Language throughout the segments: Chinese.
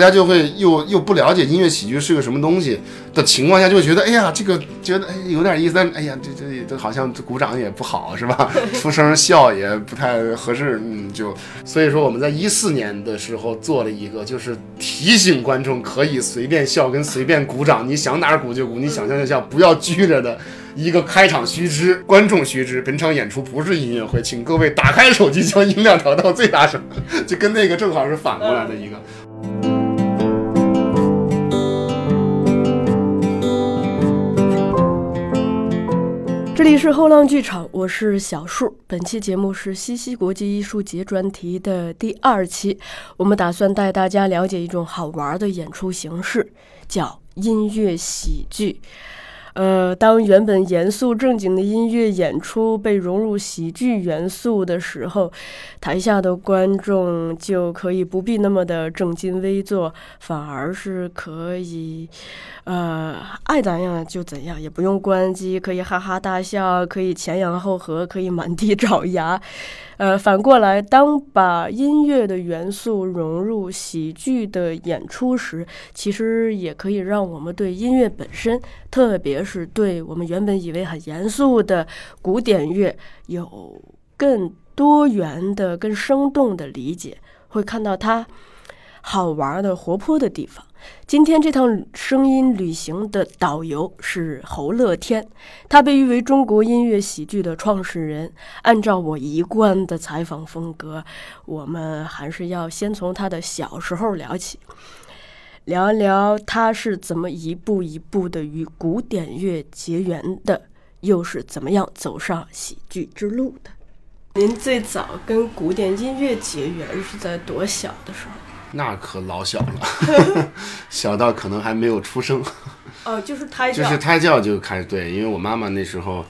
大家就会又又不了解音乐喜剧是个什么东西的情况下，就会觉得，哎呀，这个觉得哎有点意思，但是哎呀，这这这好像鼓掌也不好，是吧？出声笑也不太合适，嗯，就所以说我们在一四年的时候做了一个，就是提醒观众可以随便笑跟随便鼓掌，你想哪儿鼓就鼓，你想笑就笑，不要拘着的。一个开场须知，观众须知，本场演出不是音乐会，请各位打开手机，将音量调到最大声，就跟那个正好是反过来的一个。这里是后浪剧场，我是小树。本期节目是西溪国际艺术节专题的第二期，我们打算带大家了解一种好玩的演出形式，叫音乐喜剧。呃，当原本严肃正经的音乐演出被融入喜剧元素的时候，台下的观众就可以不必那么的正襟危坐，反而是可以，呃，爱怎样就怎样，也不用关机，可以哈哈大笑，可以前仰后合，可以满地找牙。呃，反过来，当把音乐的元素融入喜剧的演出时，其实也可以让我们对音乐本身，特别是对我们原本以为很严肃的古典乐，有更多元的、更生动的理解，会看到它好玩的、活泼的地方。今天这趟声音旅行的导游是侯乐天，他被誉为中国音乐喜剧的创始人。按照我一贯的采访风格，我们还是要先从他的小时候聊起，聊一聊他是怎么一步一步的与古典乐结缘的，又是怎么样走上喜剧之路的。您最早跟古典音乐结缘是在多小的时候？那可老小了，小到可能还没有出生。哦，就是胎教，就是胎教就开始对，因为我妈妈那时候，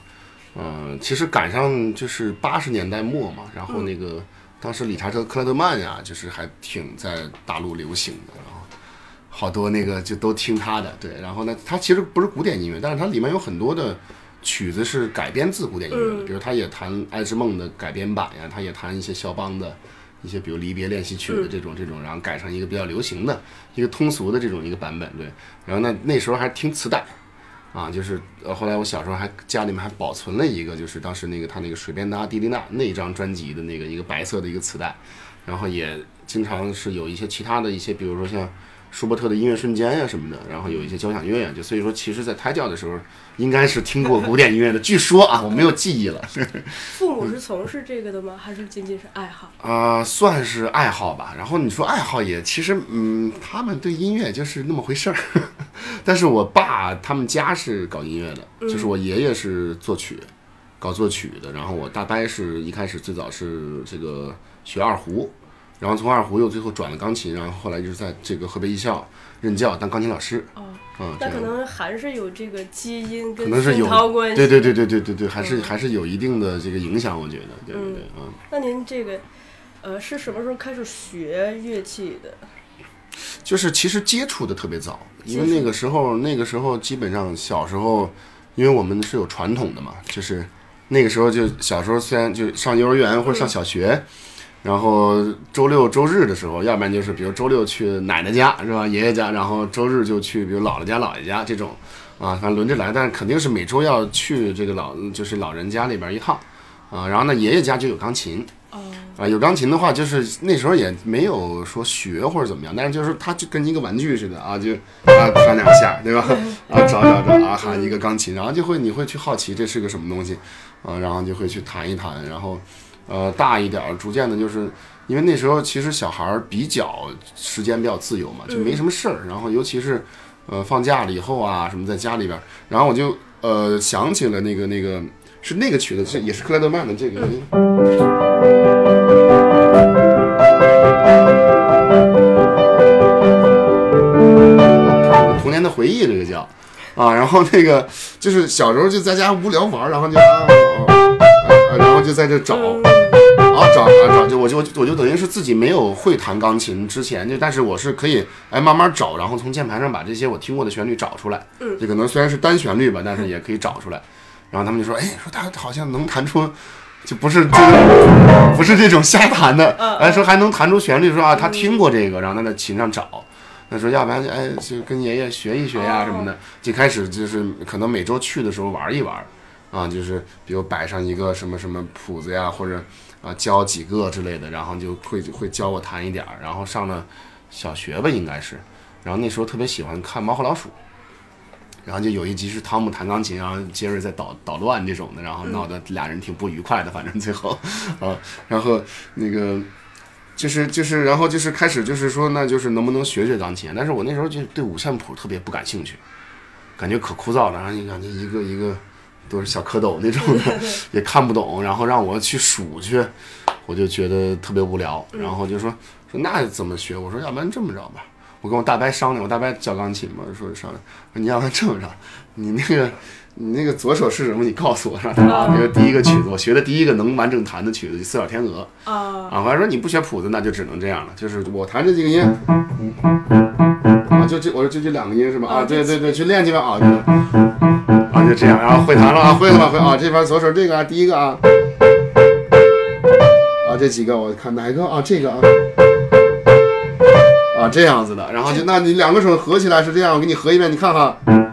嗯，其实赶上就是八十年代末嘛，然后那个当时理查德克莱德曼呀，就是还挺在大陆流行的，然后好多那个就都听他的，对，然后呢，他其实不是古典音乐，但是它里面有很多的曲子是改编自古典音乐的，比如他也弹《爱之梦》的改编版呀，他也弹一些肖邦的。一些比如离别练习曲的这种这种，然后改成一个比较流行的一个通俗的这种一个版本，对。然后那那时候还听磁带，啊，就是呃后来我小时候还家里面还保存了一个，就是当时那个他那个水边的迪丽娜那张专辑的那个一个白色的一个磁带，然后也经常是有一些其他的一些，比如说像。舒伯特的音乐瞬间呀什么的，然后有一些交响乐呀，就所以说，其实，在胎教的时候，应该是听过古典音乐的。据说啊，我没有记忆了。父母是从事这个的吗？还是仅仅是爱好？啊，算是爱好吧。然后你说爱好也，其实嗯，他们对音乐就是那么回事儿。但是我爸他们家是搞音乐的，就是我爷爷是作曲，搞作曲的。然后我大伯是一开始最早是这个学二胡。然后从二胡又最后转了钢琴，然后后来就是在这个河北艺校任教当钢琴老师。哦，嗯，那可能还是有这个基因跟熏陶关系。对对对对对对对，还是还是有一定的这个影响，我觉得。对对对，嗯。那您这个，呃，是什么时候开始学乐器的？就是其实接触的特别早，因为那个时候那个时候基本上小时候，因为我们是有传统的嘛，就是那个时候就小时候虽然就上幼儿园或者上小学。然后周六周日的时候，要不然就是比如周六去奶奶家是吧，爷爷家，然后周日就去比如姥姥家、姥爷家这种，啊，反正轮着来，但是肯定是每周要去这个老就是老人家里边一趟，啊，然后呢爷爷家就有钢琴，啊，有钢琴的话就是那时候也没有说学或者怎么样，但是就是它就跟一个玩具似的啊，就啊转两下对吧，啊找找找啊哈一个钢琴，然后就会你会去好奇这是个什么东西，啊，然后就会去弹一弹，然后。呃，大一点儿，逐渐的，就是因为那时候其实小孩儿比较时间比较自由嘛，就没什么事儿。然后尤其是呃放假了以后啊，什么在家里边儿，然后我就呃想起了那个那个是那个曲子，是也是克莱德曼的这个童年的回忆，这个叫啊，然后那个就是小时候就在家无聊玩，然后就。然后就在这找，啊找啊找，就我就我就等于是自己没有会弹钢琴之前就，但是我是可以哎慢慢找，然后从键盘上把这些我听过的旋律找出来。嗯，这可能虽然是单旋律吧，但是也可以找出来。然后他们就说，哎，说他好像能弹出，就不是这个，不是这种瞎弹的，哎，说还能弹出旋律，说啊他听过这个，然后他在琴上找，那说要不然哎就跟爷爷学一学呀什么的，就开始就是可能每周去的时候玩一玩，啊，就是比如摆上一个什么什么谱子呀，或者啊教几个之类的，然后就会会教我弹一点儿，然后上了小学吧应该是，然后那时候特别喜欢看猫和老鼠。然后就有一集是汤姆弹钢琴，然后杰瑞在捣捣乱这种的，然后闹得俩人挺不愉快的，反正最后，啊，然后那个就是就是然后就是开始就是说那就是能不能学学钢琴？但是我那时候就对五线谱特别不感兴趣，感觉可枯燥了，然后你感觉一个一个都是小蝌蚪那种的，也看不懂，然后让我去数去，我就觉得特别无聊，然后就说说那怎么学？我说要不然这么着吧。我跟我大伯商量，我大伯教钢琴嘛，说商量，说你要不然这么着，你那个你那个左手是什么？你告诉我，让他？啊，比如第一个曲子，我学的第一个能完整弹的曲子就《四小天鹅》啊。啊，反正说你不学谱子，那就只能这样了。就是我弹这几个音，啊，就这，我说就这两个音是吧？啊，对对对，去练去吧啊。啊，就这样，然后会弹了啊，会了吧？会啊，这边左手这个啊，第一个啊，啊，这几个我看哪一个啊？这个啊。啊，这样子的，然后就那你两个手合起来是这样，我给你合一遍，你看看。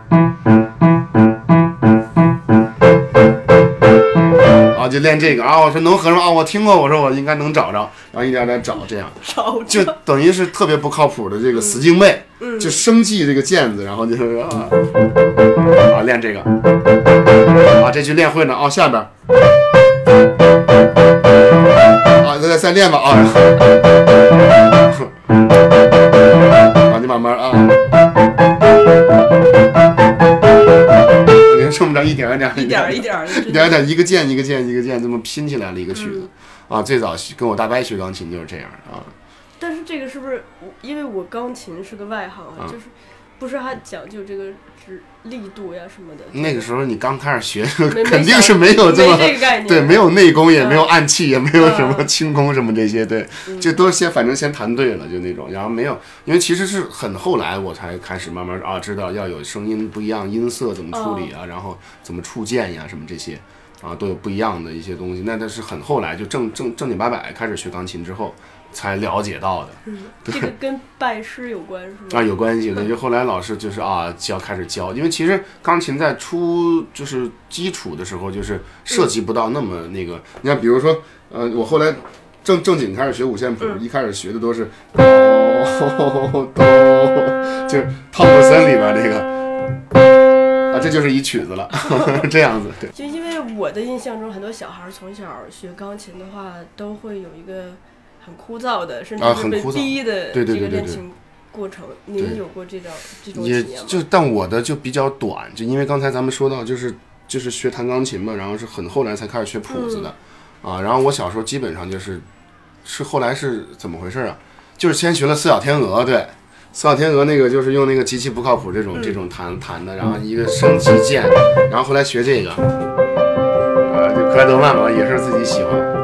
啊，就练这个。啊，我说能合上啊，我听过，我说我应该能找着，然后一点点找这样，就等于是特别不靠谱的这个死记背，就生记这个毽子，然后就是啊，啊练这个，啊这句练会了，哦下边，啊再再练吧啊。啊，你慢慢啊，这么着一点一点，一点一点，一点一点，一个键一个键一个键，这么拼起来了一个曲子啊。最早跟我大伯学钢琴就是这样啊。但是这个是不是因为我钢琴是个外行啊？就是不是他讲究这个？力度呀什么的，那个时候你刚开始学，肯定是没有这么对，没有内功，也没有暗器，也没有什么轻功什么这些，对，就都先反正先弹对了，就那种，然后没有，因为其实是很后来我才开始慢慢啊知道要有声音不一样，音色怎么处理啊，然后怎么触键呀什么这些，啊都有不一样的一些东西，那那是很后来就正正正经八百开始学钢琴之后。才了解到的，这个跟拜师有关是吗？啊，有关系的。就后来老师就是啊教开始教，因为其实钢琴在初就是基础的时候，就是涉及不到那么那个。你看，比如说，呃，我后来正正经开始学五线谱，一开始学的都是哆哆，就是汤普森里边那个啊，这就是一曲子了，这样子。对，就因为我的印象中，很多小孩从小学钢琴的话，都会有一个。很枯燥的，甚至是被逼的这个练琴过程，您有过这种这种也就，但我的就比较短，就因为刚才咱们说到，就是就是学弹钢琴嘛，然后是很后来才开始学谱子的，啊，然后我小时候基本上就是是后来是怎么回事啊？就是先学了四小天鹅，对，四小天鹅那个就是用那个极其不靠谱这种这种弹弹的，然后一个升级键，然后后来学这个，呃，就克莱德曼嘛，也是自己喜欢。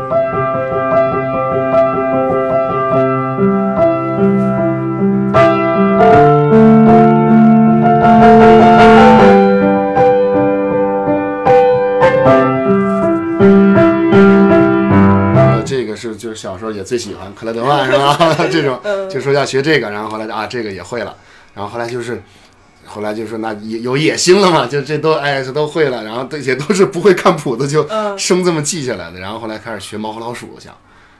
就是小时候也最喜欢克莱德曼是吧？这种 就说要学这个，然后后来啊，这个也会了，然后后来就是，后来就说那有野心了嘛，就这都哎这都会了，然后这些都是不会看谱子就生这么记下来的，然后后来开始学猫和老鼠想，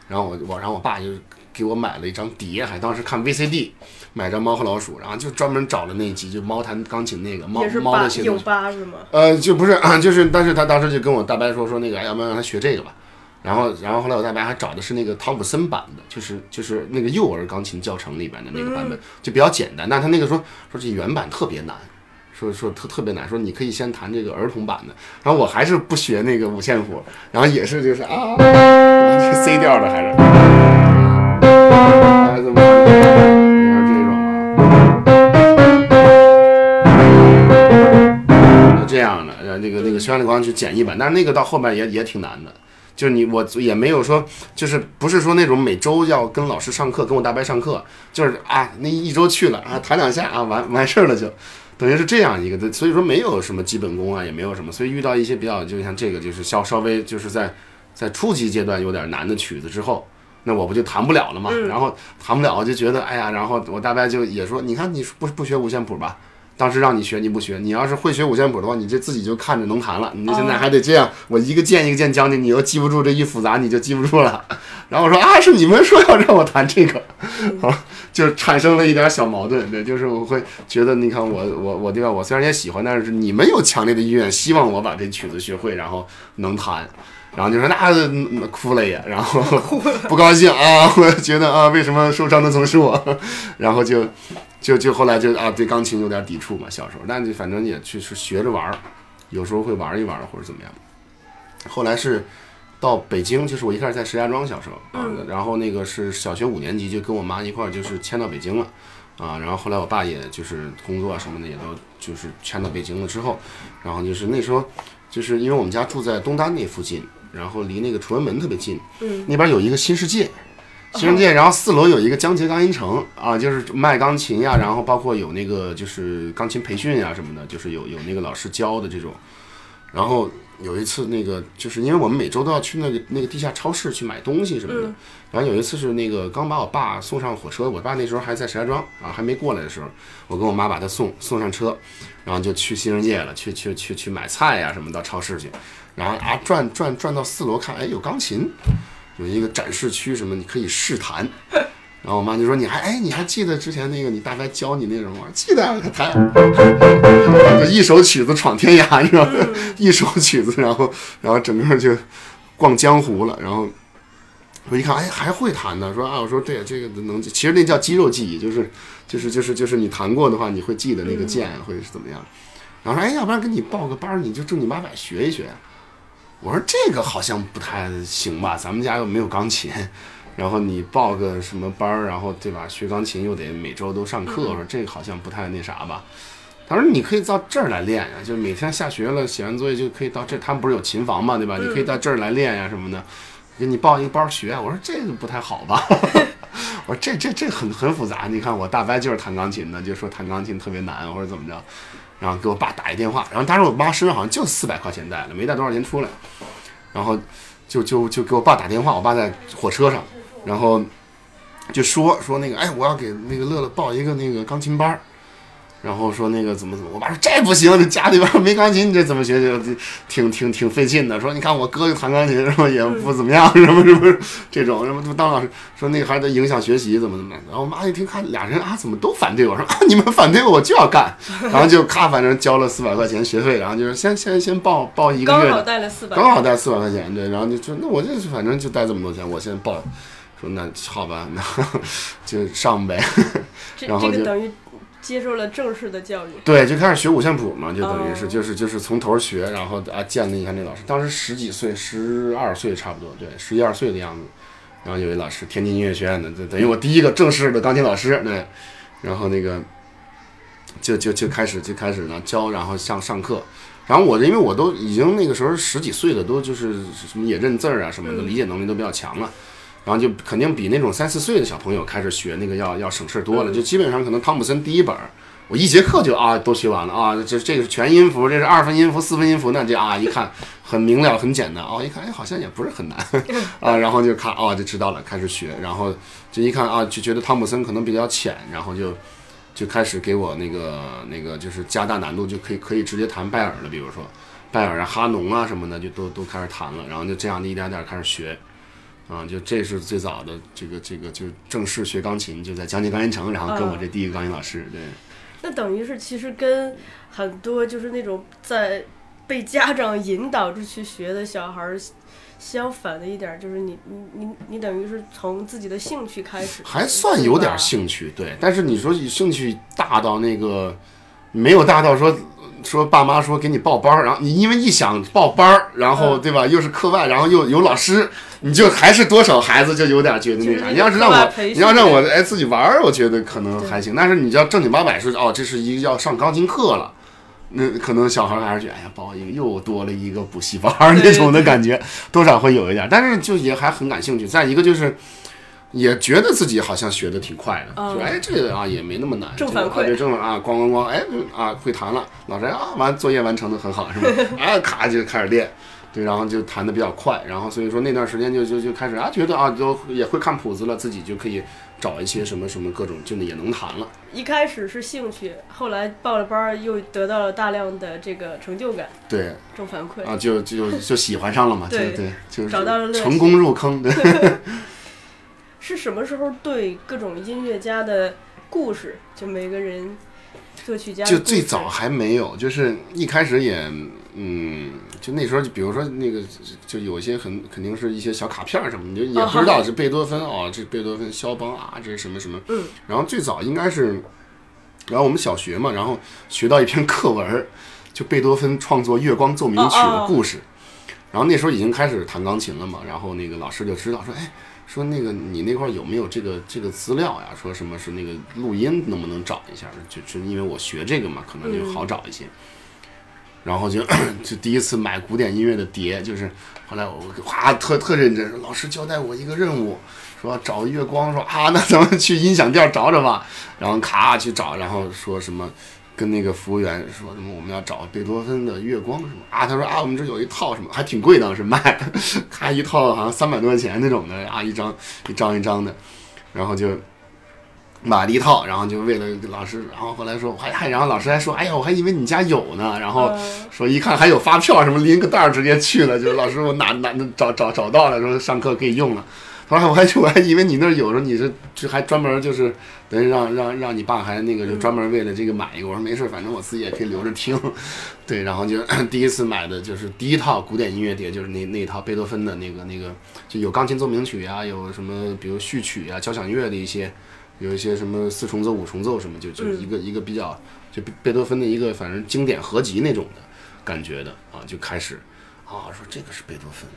然后我我然后我爸就给我买了一张碟，还当时看 VCD，买张猫和老鼠，然后就专门找了那一集，就猫弹钢琴那个猫猫的写的，是吗？呃，就不是，就是但是他当时就跟我大伯说说那个，要不要让他学这个吧？然后，然后后来我大伯还找的是那个汤普森版的，就是就是那个幼儿钢琴教程里边的那个版本，就比较简单。但他那个说说这原版特别难，说说特特别难，说你可以先弹这个儿童版的。然后我还是不学那个五线谱，然后也是就是啊，C 调的还是，孩子们，就是这种啊，这样的，呃，那个那个宣传光去简易版，但是那个到后面也也挺难的。就是你我也没有说，就是不是说那种每周要跟老师上课，跟我大伯上课，就是啊，那一周去了啊，弹两下啊，完完事儿了就，等于是这样一个的，所以说没有什么基本功啊，也没有什么，所以遇到一些比较，就像这个，就是稍稍微就是在在初级阶段有点难的曲子之后，那我不就弹不了了吗？然后弹不了，我就觉得哎呀，然后我大伯就也说，你看你不不学五线谱吧？当时让你学你不学，你要是会学五线谱的话，你这自己就看着能弹了。你现在还得这样，我一个键一个键教你，你又记不住这一复杂，你就记不住了。然后我说啊，是你们说要让我弹这个，啊，就产生了一点小矛盾。对，就是我会觉得，你看我我我对吧？我虽然也喜欢，但是你们有强烈的意愿，希望我把这曲子学会，然后能弹。然后就说那哭了也，然后 不高兴啊，我觉得啊，为什么受伤的总是我？然后就就就后来就啊，对钢琴有点抵触嘛，小时候，但就反正也去是学着玩儿，有时候会玩一玩或者怎么样。后来是到北京，就是我一开始在石家庄小时候啊，然后那个是小学五年级就跟我妈一块儿就是迁到北京了啊，然后后来我爸也就是工作什么的也都就是迁到北京了之后，然后就是那时候就是因为我们家住在东单那附近。然后离那个崇文门特别近，嗯，那边有一个新世界，新世界，然后四楼有一个江杰钢琴城啊，就是卖钢琴呀，然后包括有那个就是钢琴培训呀什么的，就是有有那个老师教的这种。然后有一次那个就是因为我们每周都要去那个那个地下超市去买东西什么的，然后有一次是那个刚把我爸送上火车，我爸那时候还在石家庄啊，还没过来的时候，我跟我妈把他送送上车，然后就去新世界了，去去去去买菜呀什么到超市去。然后啊，转转转到四楼看，哎，有钢琴，有一个展示区，什么你可以试弹。然后我妈就说：“你还哎，你还记得之前那个你大概教你那种吗？记得，弹，一首曲子闯天涯，你知道吗？一首曲子，然后然后整个就逛江湖了。然后我一看，哎，还会弹呢。说啊，我说对，这个能，其实那叫肌肉记忆，就是就是就是就是你弹过的话，你会记得那个键会是怎么样。然后说，哎，要不然给你报个班，你就正经八百学一学。”我说这个好像不太行吧，咱们家又没有钢琴，然后你报个什么班儿，然后对吧？学钢琴又得每周都上课，我说这个好像不太那啥吧。他说你可以到这儿来练呀，就每天下学了写完作业就可以到这，他们不是有琴房嘛，对吧？你可以到这儿来练呀什么的，给你报一个班学。我说这个不太好吧？我说这这这很很复杂。你看我大伯就是弹钢琴的，就说弹钢琴特别难或者怎么着。然后给我爸打一电话，然后当时我妈身上好像就四百块钱带了，没带多少钱出来，然后就就就给我爸打电话，我爸在火车上，然后就说说那个，哎，我要给那个乐乐报一个那个钢琴班儿。然后说那个怎么怎么，我爸说这不行，这家里边没钢琴，你这怎么学？就挺挺挺费劲的。说你看我哥就弹钢琴，然后也不怎么样，什么什么这种，什么当老师说那个孩子影响学习，怎么怎么。然后我妈一听，看俩人啊，怎么都反对我？说啊，你们反对我，我就要干。然后就咔，反正交了四百块钱学费，然后就是先先先报报一个月，刚好带了四百，刚好带四百块钱，对。然后就就那我就反正就带这么多钱，我先报。说那好吧，那 就上呗。然后就。接受了正式的教育，对，就开始学五线谱嘛，就等于是，就是就是从头学，然后啊见了一下那老师，当时十几岁，十二岁差不多，对，十一二岁的样子。然后有一老师，天津音乐学院的，就等于我第一个正式的钢琴老师，对。然后那个就就就开始就开始呢教，然后上上课。然后我这因为我都已经那个时候十几岁了，都就是什么也认字儿啊什么的，理解能力都比较强了。然后就肯定比那种三四岁的小朋友开始学那个要要省事儿多了，就基本上可能汤普森第一本，我一节课就啊都学完了啊，这这个是全音符，这是二分音符、四分音符，那这啊一看很明了很简单哦，一看哎好像也不是很难啊，然后就看哦就知道了，开始学，然后就一看啊就觉得汤普森可能比较浅，然后就就开始给我那个那个就是加大难度，就可以可以直接弹拜尔了，比如说拜尔啊哈农啊什么的就都都开始弹了，然后就这样的一点点开始学。啊，就这是最早的这个这个，就是正式学钢琴，就在江津钢琴城，然后跟我这第一个钢琴老师，对。那等于是其实跟很多就是那种在被家长引导着去学的小孩儿相反的一点，就是你你你你等于是从自己的兴趣开始，还算有点兴趣，对。但是你说兴趣大到那个没有大到说。说爸妈说给你报班儿，然后你因为一想报班儿，然后对吧，又是课外，然后又有老师，你就还是多少孩子就有点觉得那啥。你要是让我，你要让我哎自己玩儿，我觉得可能还行。但是你要正经八百说哦，这是一个要上钢琴课了，那可能小孩还是觉得哎呀，报一个又多了一个补习班儿那种的感觉，多少会有一点。但是就也还很感兴趣。再一个就是。也觉得自己好像学的挺快的，说哎这个啊也没那么难，正反馈，对正啊咣咣咣，哎啊会弹了，老师啊完作业完成的很好是吧？啊咔就开始练，对，然后就弹的比较快，然后所以说那段时间就就就开始啊，觉得啊，就也会看谱子了，自己就可以找一些什么什么各种，就也能弹了。一开始是兴趣，后来报了班儿，又得到了大量的这个成就感、对正反馈。啊，就就就喜欢上了嘛，就对对，就是找到了成功入坑，对。是什么时候对各种音乐家的故事，就每个人作曲家就最早还没有，就是一开始也，嗯，就那时候，就比如说那个，就有一些很肯定是一些小卡片儿什么，你就也不知道是贝多芬哦，这贝多芬、肖邦啊，这是什么什么。嗯。然后最早应该是，然后我们小学嘛，然后学到一篇课文儿，就贝多芬创作《月光奏鸣曲》的故事。然后那时候已经开始弹钢琴了嘛，然后那个老师就知道说，哎，说那个你那块儿有没有这个这个资料呀？说什么是那个录音能不能找一下？就就因为我学这个嘛，可能就好找一些。然后就 就第一次买古典音乐的碟，就是后来我哇特特认真，老师交代我一个任务，说找月光，说啊那咱们去音响店找找吧，然后咔去找，然后说什么。跟那个服务员说什么我们要找贝多芬的《月光》什么啊？他说啊，我们这有一套什么，还挺贵，当时卖，咔一套好像三百多块钱那种的啊，一张一张一张的，然后就买了一套，然后就为了老师，然后后来说我还还，然后老师还说，哎呀，我还以为你家有呢，然后嗯说一看还有发票什么，拎个袋儿直接去了，就是老师我哪哪找找找到了，说上课可以用了。后来我还我还以为你那儿有，说你是这还专门就是等于让让让你爸还那个就专门为了这个买一个。我说没事，反正我自己也可以留着听。对，然后就 第一次买的就是第一套古典音乐碟，就是那那一套贝多芬的那个那个，就有钢琴奏鸣曲啊，有什么比如序曲啊、交响乐的一些，有一些什么四重奏、五重奏什么，就就一个、一个比较就贝贝多芬的一个反正经典合集那种的感觉的啊，就开始。啊，说这个是贝多芬，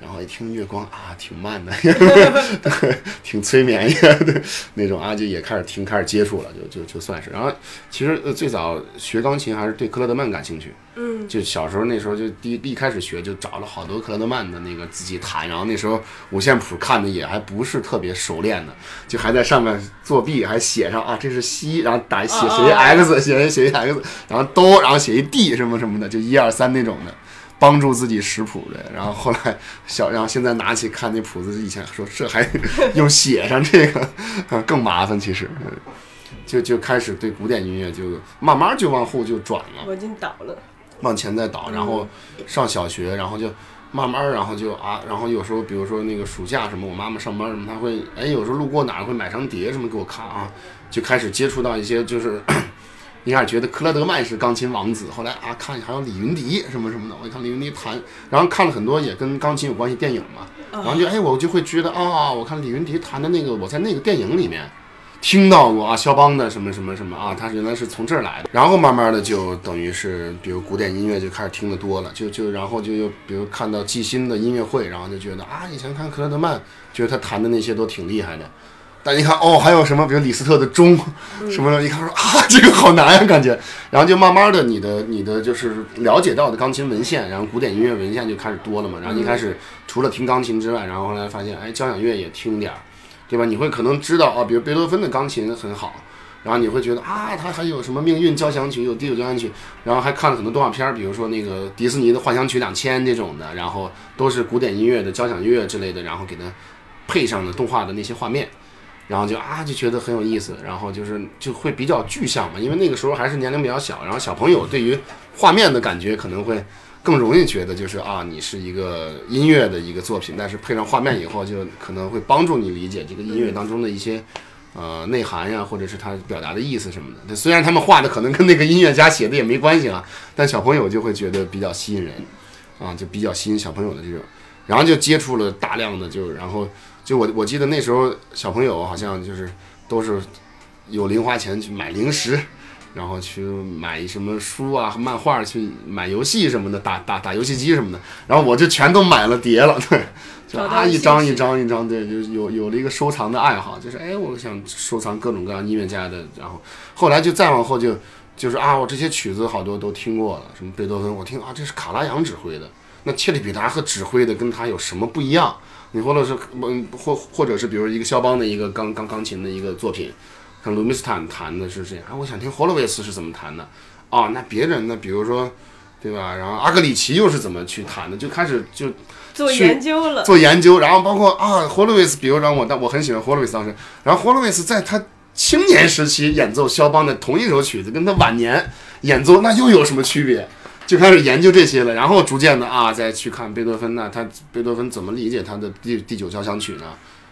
然后一听月光啊，挺慢的，对，挺催眠的那种啊，就也开始听，开始接触了，就就就算是。然后其实呃最早学钢琴还是对克勒德曼感兴趣，嗯，就小时候那时候就第一一开始学就找了好多克勒德曼的那个自己弹，然后那时候五线谱看的也还不是特别熟练的，就还在上面作弊，还写上啊这是西，然后打写写一 x，写一写一 x，然后哆，然后写一 d 什么什么的，就一二三那种的。帮助自己识谱的，然后后来小，然后现在拿起看那谱子，以前说这还又写上这个，啊更麻烦。其实，嗯就就开始对古典音乐就慢慢就往后就转了，我已经倒了。往前再倒，然后上小学，然后就慢慢，然后就啊，然后有时候比如说那个暑假什么，我妈妈上班什么，她会哎有时候路过哪儿会买张碟什么给我看啊，就开始接触到一些就是。一开始觉得克莱德曼是钢琴王子，后来啊看还有李云迪什么什么的，我一看李云迪弹，然后看了很多也跟钢琴有关系电影嘛，然后就哎我就会觉得啊，我看李云迪弹的那个，我在那个电影里面听到过啊，肖邦的什么什么什么啊，他原来是从这儿来的，然后慢慢的就等于是比如古典音乐就开始听得多了，就就然后就又比如看到季新的音乐会，然后就觉得啊以前看克莱德曼，觉得他弹的那些都挺厉害的。但一看哦，还有什么，比如李斯特的钟，什么的，一看说啊，这个好难呀、感觉。然后就慢慢的，你的你的就是了解到的钢琴文献，然后古典音乐文献就开始多了嘛。然后一开始除了听钢琴之外，然后后来发现，哎，交响乐也听点儿，对吧？你会可能知道啊，比如贝多芬的钢琴很好，然后你会觉得啊，他还有什么命运交响曲，有第九交响曲，然后还看了很多动画片儿，比如说那个迪士尼的幻想曲两千这种的，然后都是古典音乐的交响乐之类的，然后给它配上了动画的那些画面。然后就啊就觉得很有意思，然后就是就会比较具象嘛，因为那个时候还是年龄比较小，然后小朋友对于画面的感觉可能会更容易觉得就是啊你是一个音乐的一个作品，但是配上画面以后，就可能会帮助你理解这个音乐当中的一些呃内涵呀，或者是他表达的意思什么的。虽然他们画的可能跟那个音乐家写的也没关系啊，但小朋友就会觉得比较吸引人啊，就比较吸引小朋友的这种，然后就接触了大量的就然后。就我我记得那时候小朋友好像就是都是有零花钱去买零食，然后去买什么书啊、漫画，去买游戏什么的，打打打游戏机什么的。然后我就全都买了碟了，对，就啊一张一张一张，对，就有有了一个收藏的爱好，就是哎，我想收藏各种各样音乐家的。然后后来就再往后就就是啊，我这些曲子好多都听过了，什么贝多芬，我听啊，这是卡拉扬指挥的。那切利比达和指挥的跟他有什么不一样？你或者是嗯，或或者是比如一个肖邦的一个钢钢钢琴的一个作品，像卢米斯坦弹的是这样，啊，我想听霍洛维斯是怎么弹的，啊，那别人呢，比如说对吧？然后阿格里奇又是怎么去弹的？就开始就做研究了，做研究，然后包括啊，霍洛维斯，比如让我，但我很喜欢霍洛维斯当时，然后霍洛维斯在他青年时期演奏肖邦的同一首曲子，跟他晚年演奏那又有什么区别？就开始研究这些了，然后逐渐的啊，再去看贝多芬呢，他贝多芬怎么理解他的第第九交响曲呢？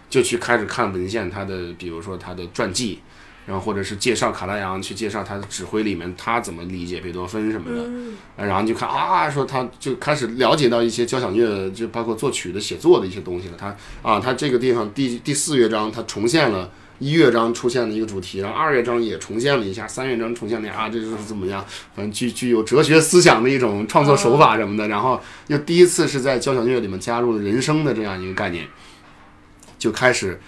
就去开始看文献，他的比如说他的传记，然后或者是介绍卡拉扬，去介绍他的指挥里面他怎么理解贝多芬什么的，嗯然后就看啊，说他就开始了解到一些交响乐，就包括作曲的写作的一些东西了。他啊，他这个地方第第四乐章，他重现了一乐章出现了一个主题，然后二乐章也重现了一下，三乐章重现了一下啊，这就是怎么样？反正具具有哲学思想的一种创作手法什么的。然后又第一次是在交响乐里面加入了人声的这样一个概念，就开始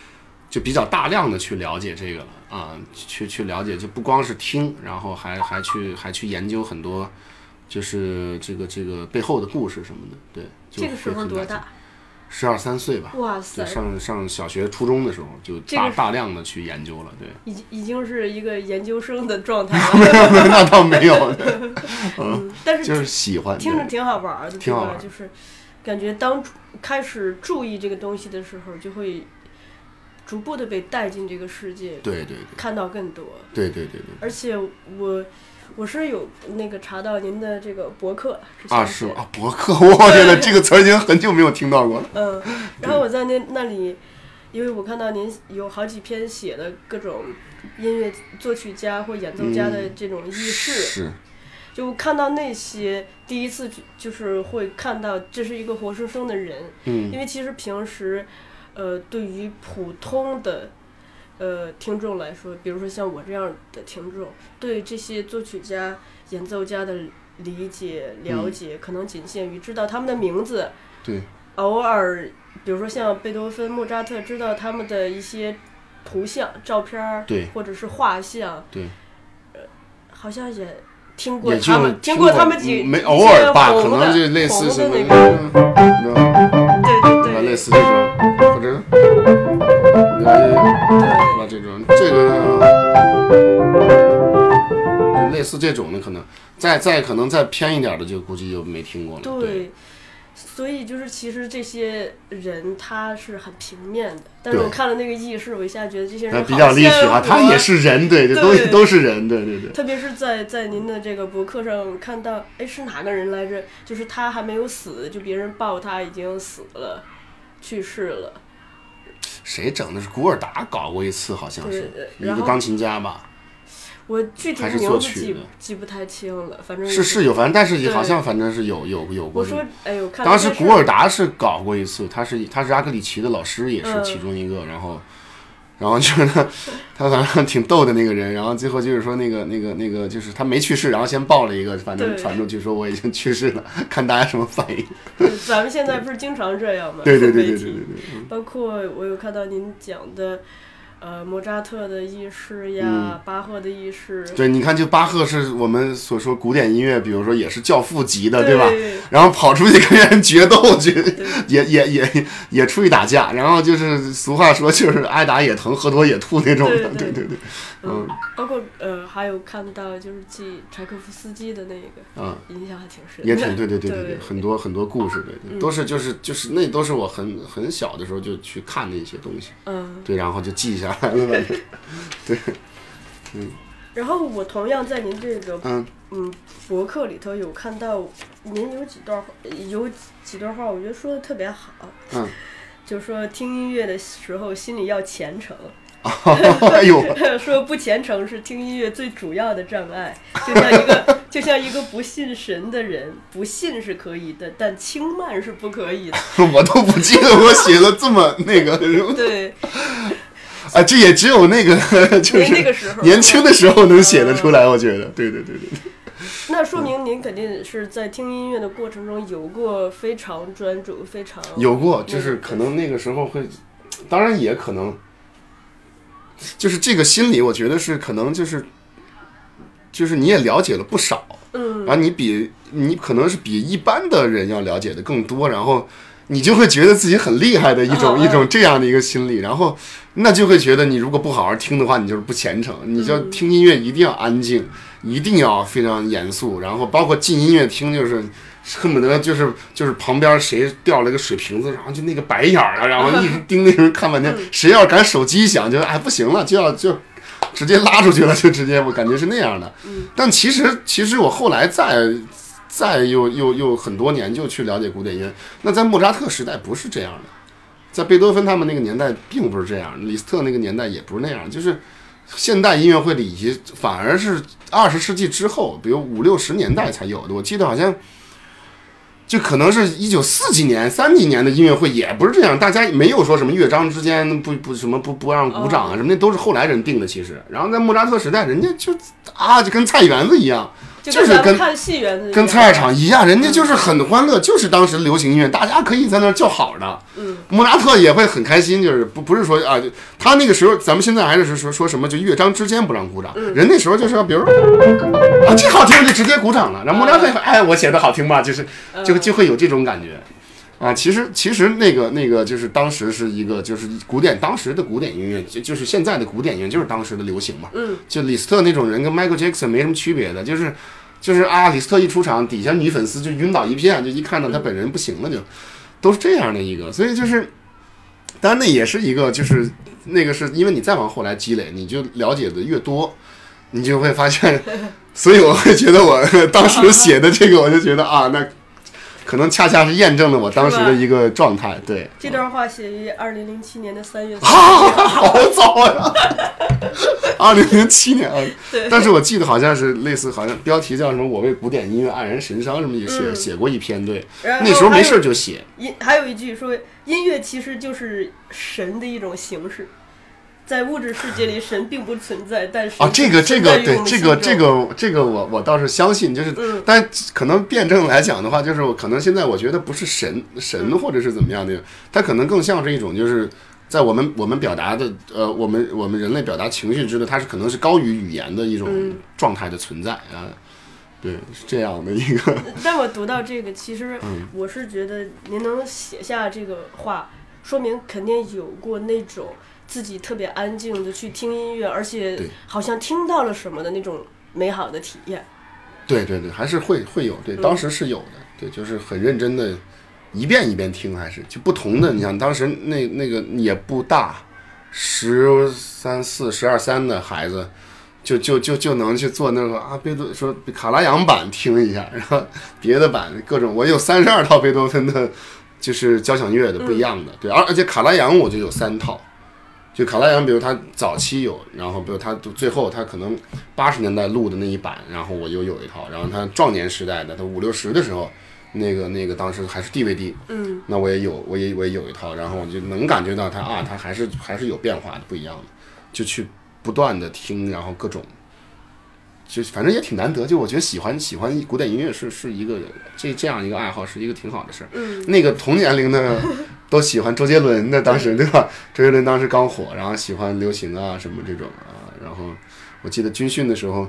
就比较大量的去了解这个了啊，去去了解，就不光是听，然后还还去还去研究很多。就是这个这个背后的故事什么的，对。就这个时候多大？十二三岁吧，哇塞，，上上小学、初中的时候就这个大大量的去研究了，对。已经已经是一个研究生的状态了，那倒没有，嗯，但是就是喜欢。听着挺好玩儿的，挺好玩儿就是感觉当开始注意这个东西的时候，就会逐步的被带进这个世界，对对看到更多。对对对对而且我我是有那个查到您的这个博客，啊是啊，博客，我天呐，这个词儿已经很久没有听到过了。嗯，然后我在那那里，因为我看到您有好几篇写的各种音乐作曲家或演奏家的这种轶事，嗯是，就看到那些第一次就就是会看到这是一个活生生的人，嗯因为其实平时，呃，对于普通的。呃，听众来说，比如说像我这样的听众，对这些作曲家、演奏家的理解、了解，可能仅限于知道他们的名字，对，偶尔，比如说像贝多芬、莫扎特，知道他们的一些图像、照片儿，对或者是画像，对，呃好像也听过他们，听过他们几没偶尔吧，可能就类似红什么，的那个，嗯对对对类似这种，或者，吧？这种这个，类似这种的，可能再再可能再偏一点的，就估计就没听过了。对，对，所以就是其实这些人他是很平面的，但是我看了那个轶事，我一下觉得这些人比较立体化，好鲜活他也是人，对对，都对都是人，对对对。特别是在在您的这个博客上看到，哎，是哪个人来着？就是他还没有死，就别人报他已经死了，去世了。谁整的？是古尔达搞过一次，好像是一个钢琴家吧？我具体还是名字记作曲的记不太清了，反正是是有，反正但是也好像反正是有有有过我。说，哎呦，看当时古尔达是搞过一次，他是他是阿格里奇的老师，也是嗯其中一个，然后。然后就是他，他反正挺逗的那个人，然后最后就是说那个那个那个就是他没去世，然后先报了一个，反正传出去说我已经去世了，看大家什么反应。咱们现在不是经常这样吗？对对对对对对对，包括我有看到您讲的，呃，莫扎特的意识呀，嗯巴赫的意识，对，你看就巴赫是我们所说古典音乐，比如说也是教父级的，对吧？然后跑出去跟人决斗去，也也也也出去打架，然后就是俗话说就是挨打也疼，喝多也吐那种的，对对对嗯，包括呃，还有看到就是记柴可夫斯基的那个，嗯，印象还挺深的，也挺 对对对对对很多很多故事，对对，都是就是就是那都是我很很小的时候就去看的一些东西，嗯，对，然后就记一下 对，然后我同样在您这个嗯。嗯博客里头有看到您有几段话有几段话，我觉得说的特别好，嗯，就说听音乐的时候心里要虔诚。哎呦，说不虔诚是听音乐最主要的障碍，就像一个就像一个不信神的人，不信是可以的，但轻慢是不可以的。我都不记得我写的这么那个，对，啊，这也只有那个就是年轻的时候能写得出来，我觉得，对对对对对。那说明您肯定是在听音乐的过程中有过非常专注、非常有过，就是可能那个时候会，当然也可能，就是这个心理，我觉得是可能就是，就是你也了解了不少，嗯。然后你比你可能是比一般的人要了解的更多，然后你就会觉得自己很厉害的一种、一种这样的一个心理，然后那就会觉得你如果不好好听的话，你就是不虔诚。你就听音乐一定要安静，一定要非常严肃，然后包括进音乐厅就是。恨不得就是就是旁边谁掉了个水瓶子，然后就那个白眼儿啊，然后一直盯那人看半天。谁要敢手机一响，就哎不行了，就要就直接拉出去了，就直接我感觉是那样的。但其实其实我后来再再又又又很多年就去了解古典音乐，那在莫扎特时代不是这样的，在贝多芬他们那个年代并不是这样，李斯特那个年代也不是那样，就是现代音乐会里以及反而是二十世纪之后，比如五六十年代才有的。我记得好像。就可能是一九四几年、三几年的音乐会也不是这样，大家没有说什么乐章之间不不什么不不让鼓掌啊什么，那都是后来人定的。其实，然后在莫扎特时代，人家就啊就跟菜园子一样。就是跟看戏园子，跟菜市场一样，人家就是很欢乐，就是当时流行音乐，大家可以在那儿叫好的。嗯，莫扎特也会很开心，就是不不是说啊，他那个时候，咱们现在还是说说什么，就乐章之间不让鼓掌，人那时候就是比如啊，这好听就直接鼓掌了。然后莫扎特哎，我写的好听吧，就是就就会有这种感觉啊。其实其实那个那个就是当时是一个就是古典当时的古典音乐，就就是现在的古典音乐就是当时的流行嘛。嗯，就李斯特那种人跟 Michael Jackson 没什么区别的，就是。就是啊，李斯特一出场，底下女粉丝就晕倒一片，就一看到他本人不行了，就都是这样的一个。所以就是，当然那也是一个，就是那个是因为你再往后来积累，你就了解的越多，你就会发现。所以我会觉得我 当时写的这个，我就觉得啊，那。可能恰恰是验证了我当时的一个状态，对。这段话写于二零零七年的三月。好早呀！二零零七年啊。对。但是我记得好像是类似，好像标题叫什么“我为古典音乐黯然神伤”什么也写写过一篇，对。那时候没事就写。音还有一句说，音乐其实就是神的一种形式。在物质世界里，神并不存在，但是啊，这个这个对这个这个这个我我倒是相信，就是，但可能辩证来讲的话，就是可能现在我觉得不是神神或者是怎么样的，它可能更像是一种就是在我们我们表达的呃我们我们人类表达情绪之的，它是可能是高于语言的一种状态的存在啊，对，是这样的一个。但我读到这个，其实我是觉得您能写下这个话，说明肯定有过那种。自己特别安静的去听音乐，而且好像听到了什么的那种美好的体验。对对对，还是会会有，对，当时是有的，对，就是很认真的，一遍一遍听，还是就不同的。你想当时那那个也不大，十三四、十二三的孩子，就就就就能去做那个啊，贝多说卡拉扬版听一下，然后别的版各种，我有三十二套贝多芬的，就是交响乐的不一样的，对，而而且卡拉扬我就有三套。就卡拉扬，比如他早期有，然后比如他最后他可能八十年代录的那一版，然后我又有一套，然后他壮年时代的，他五六十的时候，那个那个当时还是 DVD，嗯，那我也有，我也我也有一套，然后我就能感觉到他啊，他还是还是有变化的，不一样的，就去不断的听，然后各种。就反正也挺难得，就我觉得喜欢喜欢古典音乐是是一个这这样一个爱好，是一个挺好的事儿。嗯，那个同年龄的都喜欢周杰伦的，当时对吧？周杰伦当时刚火，然后喜欢流行啊什么这种啊。然后我记得军训的时候，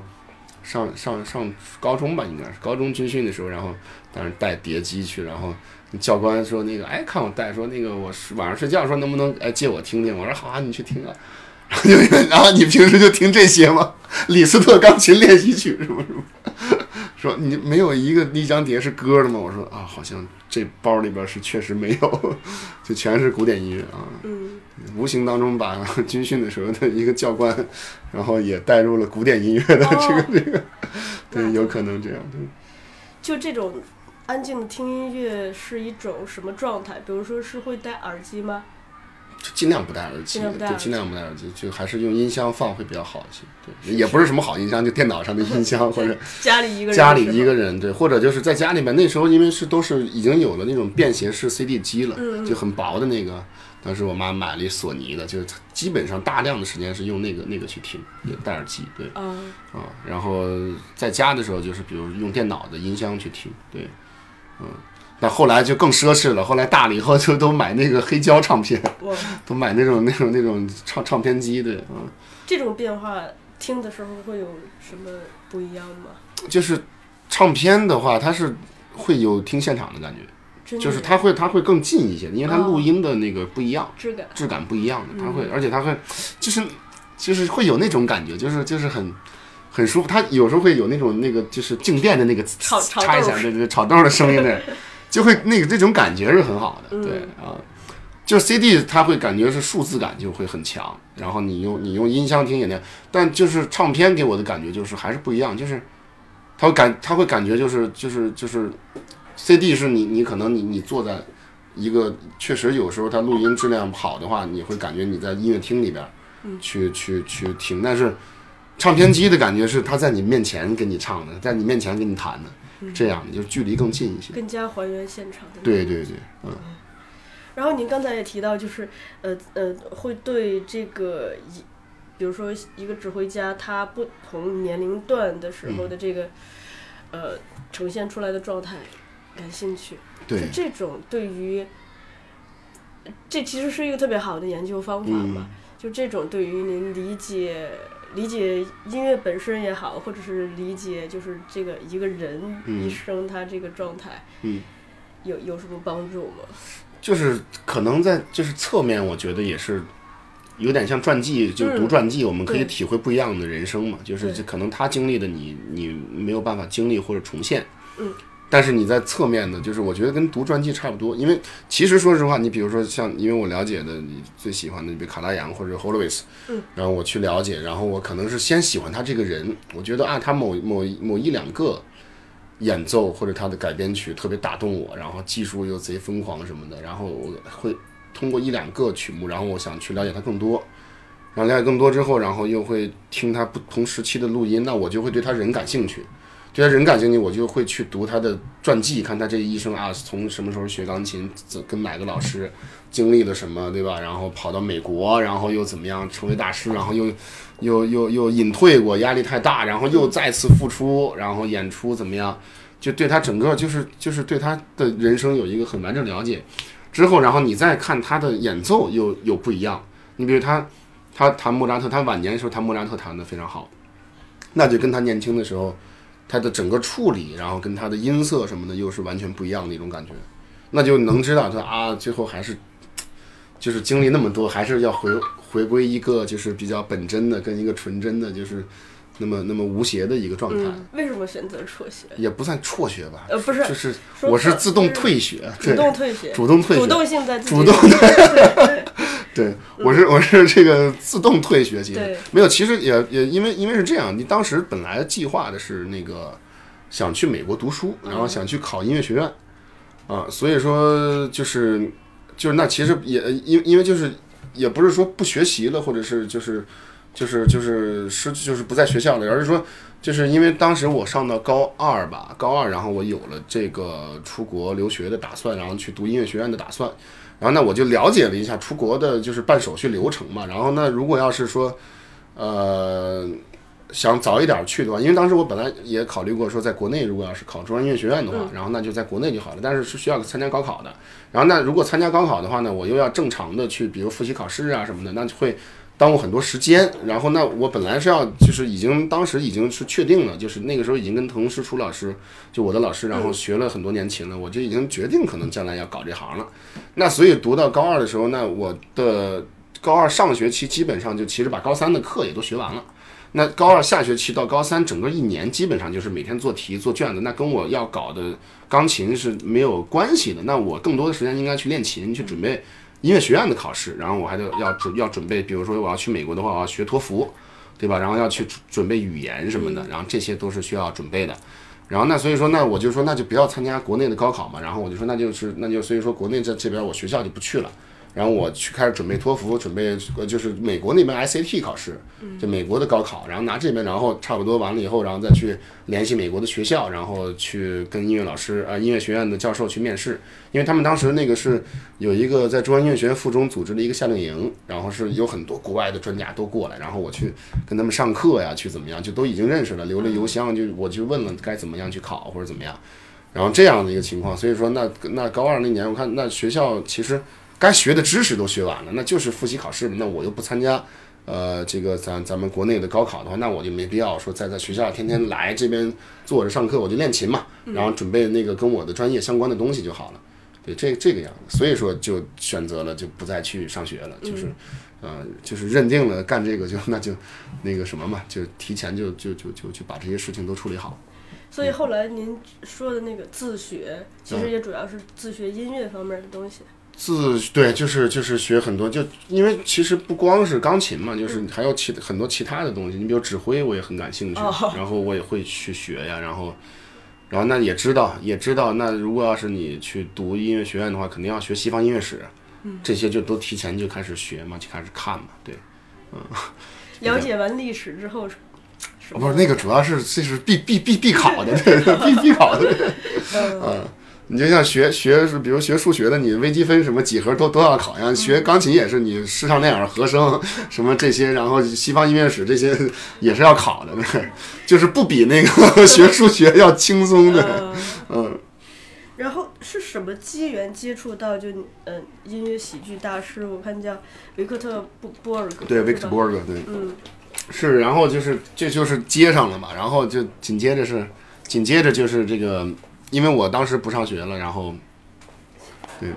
上上上高中吧，应该是高中军训的时候，然后当时带碟机去，然后教官说那个哎看我带，说那个我晚上睡觉说能不能哎借我听听？我说好啊，你去听啊。然后就，然后你平时就听这些吗？李斯特钢琴练习曲什么什么？说你没有一个一张碟是歌的吗？我说啊，好像这包里边是确实没有，就全是古典音乐啊。嗯。无形当中把 军训的时候的一个教官，然后也带入了古典音乐的这个这个，对，有可能这样。对。就这种安静的听音乐是一种什么状态？比如说是会戴耳机吗？尽量不戴耳机，对，尽量不戴耳机，就还是用音箱放会比较好一些。对，也不是什么好音箱，就电脑上的音箱或者 家里一个人，家里一个人，对，或者就是在家里面。那时候因为是都是已经有了那种便携式 CD 机了，就很薄的那个。当时我妈买了一索尼的，就是基本上大量的时间是用那个那个去听，戴耳机，对，啊，然后在家的时候就是比如用电脑的音箱去听，对，嗯。那后来就更奢侈了，后来大了以后就都买那个黑胶唱片，都买那种那种那种唱唱片机对啊。这种变化听的时候会有什么不一样吗？就是唱片的话，它是会有听现场的感觉，就是它会它会更近一些，因为它哦录音的那个不一样，质感，质感不一样的，它嗯会，而且它会就是就是会有那种感觉，就是就是很。很舒服，它有时候会有那种那个就是静电的那个炒炒插一下，豆对对对，炒豆的声音的，就会那个这种感觉是很好的，对嗯啊。就是 CD 它会感觉是数字感就会很强，然后你用你用音箱听也那样，但就是唱片给我的感觉就是还是不一样，就是他会感他会感觉就是就是就是 CD 是你你可能你你坐在一个确实有时候它录音质量好的话，你会感觉你在音乐厅里边去去去听，但是唱片机的感觉是他在你面前给你唱的，在你面前给你弹的，这样的就距离更近一些。更加还原现场的。对对对，嗯。然后您刚才也提到，就是呃呃，会对这个一，比如说一个指挥家他不同年龄段的时候的这个、呃呈现出来的状态感兴趣。对就这种对于，这其实是一个特别好的研究方法嘛。就这种对于您理解理解音乐本身也好，或者是理解就是这个一个人嗯一生他这个状态，嗯有有什么帮助吗？就是可能在就是侧面，我觉得也是有点像传记，就读嗯传记，我们可以体会不一样的人生嘛。就是可能他经历的你，你没有办法经历或者重现。嗯。但是你在侧面的，就是我觉得跟读传记差不多，因为其实说实话，你比如说像，因为我了解的你最喜欢的，比如卡拉扬或者 Horowitz，嗯，然后我去了解，然后我可能是先喜欢他这个人，我觉得啊，他某某某一两个演奏或者他的改编曲特别打动我，然后技术又贼疯狂什么的，然后我会通过一两个曲目，然后我想去了解他更多，然后了解更多之后，然后又会听他不同时期的录音，那我就会对他人感兴趣。对他人感兴趣，我就会去读他的传记，看他这一生啊，从什么时候学钢琴，怎跟哪个老师经历了什么，对吧？然后跑到美国，然后又怎么样成为大师，然后又又又又隐退过，压力太大，然后又再次复出，然后演出怎么样？就对他整个就是就是对他的人生有一个很完整了解。之后，然后你再看他的演奏又有不一样。你比如他他弹莫扎特，他晚年的时候弹莫扎特弹的非常好，那就跟他年轻的时候。它的整个处理，然后跟它的音色什么的又是完全不一样的一种感觉，那就能知道他啊，最后还是 就是经历那么多，还是要回回归一个就是比较本真的，跟一个纯真的，就是那么那么无邪的一个状态，嗯，为什么选择辍学？也不算辍学吧，呃，不是，就是我是自动退学，主，动退学，主动退学，主动性在自己主动对 对，我是我是这个自动退学，其实没有，其实也也因为因为是这样，你当时本来计划的是那个想去美国读书，然后想去考音乐学院，啊，所以说就是就是那其实也因因为就是也不是说不学习了，或者是就是就是就是失就是不在学校了，而是说就是因为当时我上到高二吧，高二然后我有了这个出国留学的打算，然后去读音乐学院的打算。然后那，我就了解了一下出国的就是办手续流程嘛。然后那，如果要是说，呃，想早一点去的话，因为当时我本来也考虑过说，在国内如果要是考中央音乐学院的话，然后那就在国内就好了。但是是需要参加高考的。然后那如果参加高考的话呢，我又要正常的去，比如复习考试啊什么的，那就会耽误很多时间。然后那我本来是要就是已经当时已经是确定了，就是那个时候已经跟滕师楚老师，就我的老师，然后学了很多年琴了，我就已经决定可能将来要搞这行了。那所以读到高二的时候，那我的高二上学期基本上就其实把高三的课也都学完了。那高二下学期到高三整个一年，基本上就是每天做题做卷子，那跟我要搞的钢琴是没有关系的。那我更多的时间应该去练琴，去准备音乐学院的考试，然后我还得要准要准备，比如说我要去美国的话，我要学托福，对吧？然后要去准准备语言什么的，然后这些都是需要准备的。然后那所以说，那我就说那就不要参加国内的高考嘛。然后我就说那就是那就所以说国内这这边我学校就不去了。然后我去开始准备托福，准备呃就是美国那边 SAT 考试，就美国的高考，然后拿这边，然后差不多完了以后，然后再去联系美国的学校，然后去跟音乐老师啊、呃、音乐学院的教授去面试，因为他们当时那个是有一个在中央音乐学院附中组织的一个夏令营，然后是有很多国外的专家都过来，然后我去跟他们上课呀，去怎么样，就都已经认识了，留了邮箱，就我去问了该怎么样去考或者怎么样，然后这样的一个情况，所以说那那高二那年，我看那学校其实。该学的知识都学完了，那就是复习考试嘛。那我又不参加，呃，这个咱咱们国内的高考的话，那我就没必要说再在学校天天来这边坐着上课，我就练琴嘛，然后准备那个跟我的专业相关的东西就好了。对，这这个样子，所以说就选择了就不再去上学了，就是，呃，就是认定了干这个就那就那个什么嘛，就提前就就就就就把这些事情都处理好。所以后来您说的那个自学，其实也主要是自学音乐方面的东西。自对，就是就是学很多，就因为其实不光是钢琴嘛，就是还有其很多其他的东西。你比如指挥，我也很感兴趣，然后我也会去学呀，然后，然后那也知道也知道，那如果要是你去读音乐学院的话，肯定要学西方音乐史，这些就都提前就开始学嘛，就开始看嘛，对，嗯。了解完历史之后，不是那个主要是这是必必必必考的，对，必必考的，嗯。你就像学学是，比如学数学的，你微积分什么几何都都要考呀。学钢琴也是，你视唱练耳和声什么这些，然后西方音乐史这些也是要考的，就是不比那个 学数学要轻松的。嗯。然后是什么机缘接触到就嗯音乐喜剧大师？我看叫维克特布波尔格。对，维克特波尔格，对。嗯。是，然后就是这就是接上了嘛，然后就紧接着是紧接着就是这个。因为我当时不上学了，然后，对，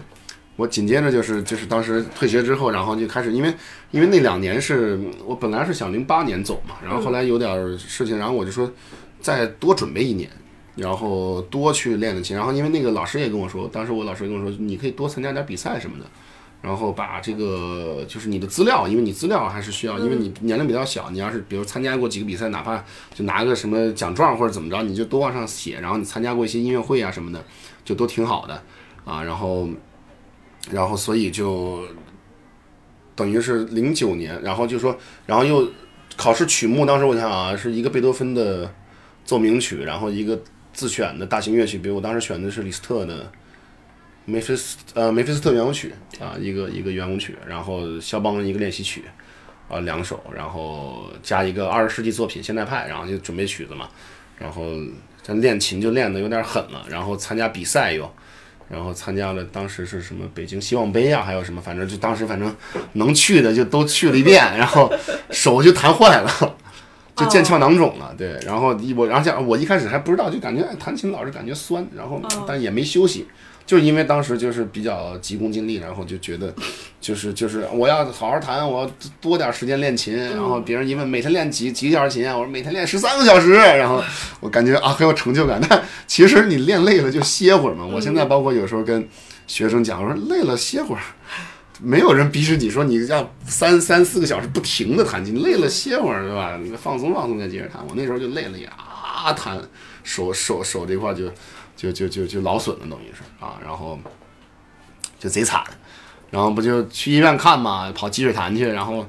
我紧接着就是就是当时退学之后，然后就开始，因为因为那两年是我本来是想零八年走嘛，然后后来有点事情，然后我就说再多准备一年，然后多去练练琴，然后因为那个老师也跟我说，当时我老师跟我说，你可以多参加点比赛什么的。然后把这个就是你的资料，因为你资料还是需要，因为你年龄比较小，你要是比如参加过几个比赛，哪怕就拿个什么奖状或者怎么着，你就都往上写。然后你参加过一些音乐会啊什么的，就都挺好的啊。然后，然后所以就等于是零九年，然后就说，然后又考试曲目，当时我想啊，是一个贝多芬的奏鸣曲，然后一个自选的大型乐曲，比如我当时选的是李斯特的。梅菲斯呃梅菲斯特圆舞曲啊，一个一个圆舞曲，然后肖邦一个练习曲，啊两首，然后加一个二十世纪作品现代派，然后就准备曲子嘛，然后咱练琴就练的有点狠了，然后参加比赛又，然后参加了当时是什么北京希望杯啊，还有什么反正就当时反正能去的就都去了一遍，然后手就弹坏了，就腱鞘囊肿了，对，然后我然后像我一开始还不知道，就感觉弹琴老是感觉酸，然后但也没休息。就是因为当时就是比较急功近利，然后就觉得，就是就是我要好好弹，我要多点时间练琴。然后别人一问每天练几几小时琴啊，我说每天练十三个小时。然后我感觉啊很有成就感。但其实你练累了就歇会儿嘛。我现在包括有时候跟学生讲，我说累了歇会儿，没有人逼着你说你要三三四个小时不停的弹琴，累了歇会儿对吧？你放松放松再接着弹。我那时候就累了呀，弹手手手这块就。就就就就劳损了，等于是啊，然后就贼惨，然后不就去医院看嘛，跑积水潭去，然后